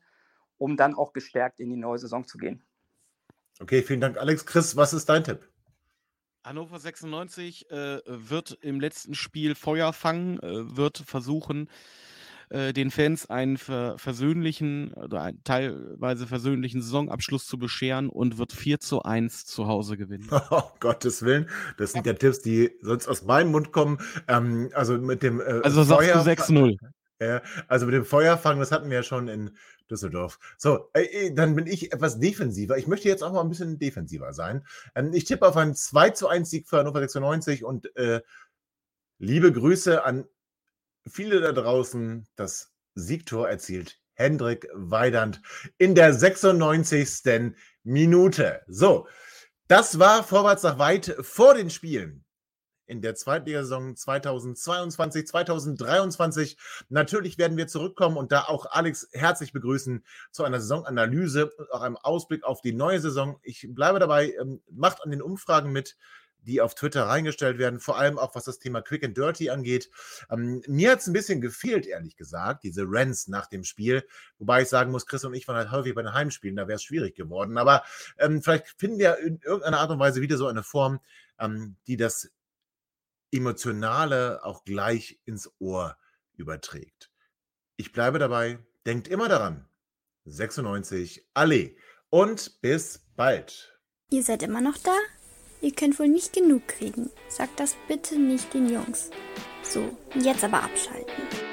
um dann auch gestärkt in die neue Saison zu gehen. Okay, vielen Dank, Alex. Chris, was ist dein Tipp? Hannover 96 äh, wird im letzten Spiel Feuer fangen, äh, wird versuchen, äh, den Fans einen ver versöhnlichen oder einen teilweise versöhnlichen Saisonabschluss zu bescheren und wird 4 zu 1 zu Hause gewinnen. *laughs* Oh, Gottes Willen. Das sind ja Tipps, die sonst aus meinem Mund kommen. Ähm, also mit dem äh, Also Feuer sagst du 6-0. Ja, also mit dem Feuerfang, das hatten wir ja schon in Düsseldorf. So, äh, dann bin ich etwas defensiver. Ich möchte jetzt auch mal ein bisschen defensiver sein. Ähm, ich tippe auf einen 2 zu 1 Sieg für Hannover 96 und äh, liebe Grüße an viele da draußen. Das Siegtor erzielt Hendrik Weidand in der 96. Minute. So, das war vorwärts nach weit vor den Spielen in der Zweitligasaison 2022, 2023. Natürlich werden wir zurückkommen und da auch Alex herzlich begrüßen zu einer Saisonanalyse und auch einem Ausblick auf die neue Saison. Ich bleibe dabei, ähm, macht an den Umfragen mit die auf Twitter reingestellt werden, vor allem auch was das Thema Quick and Dirty angeht. Ähm, mir hat es ein bisschen gefehlt, ehrlich gesagt, diese Rents nach dem Spiel. Wobei ich sagen muss, Chris und ich waren halt häufig bei den Heimspielen, da wäre es schwierig geworden. Aber ähm, vielleicht finden wir in irgendeiner Art und Weise wieder so eine Form, ähm, die das Emotionale auch gleich ins Ohr überträgt. Ich bleibe dabei, denkt immer daran. 96 Allee und bis bald. Ihr seid immer noch da? Ihr könnt wohl nicht genug kriegen. Sagt das bitte nicht den Jungs. So, jetzt aber abschalten.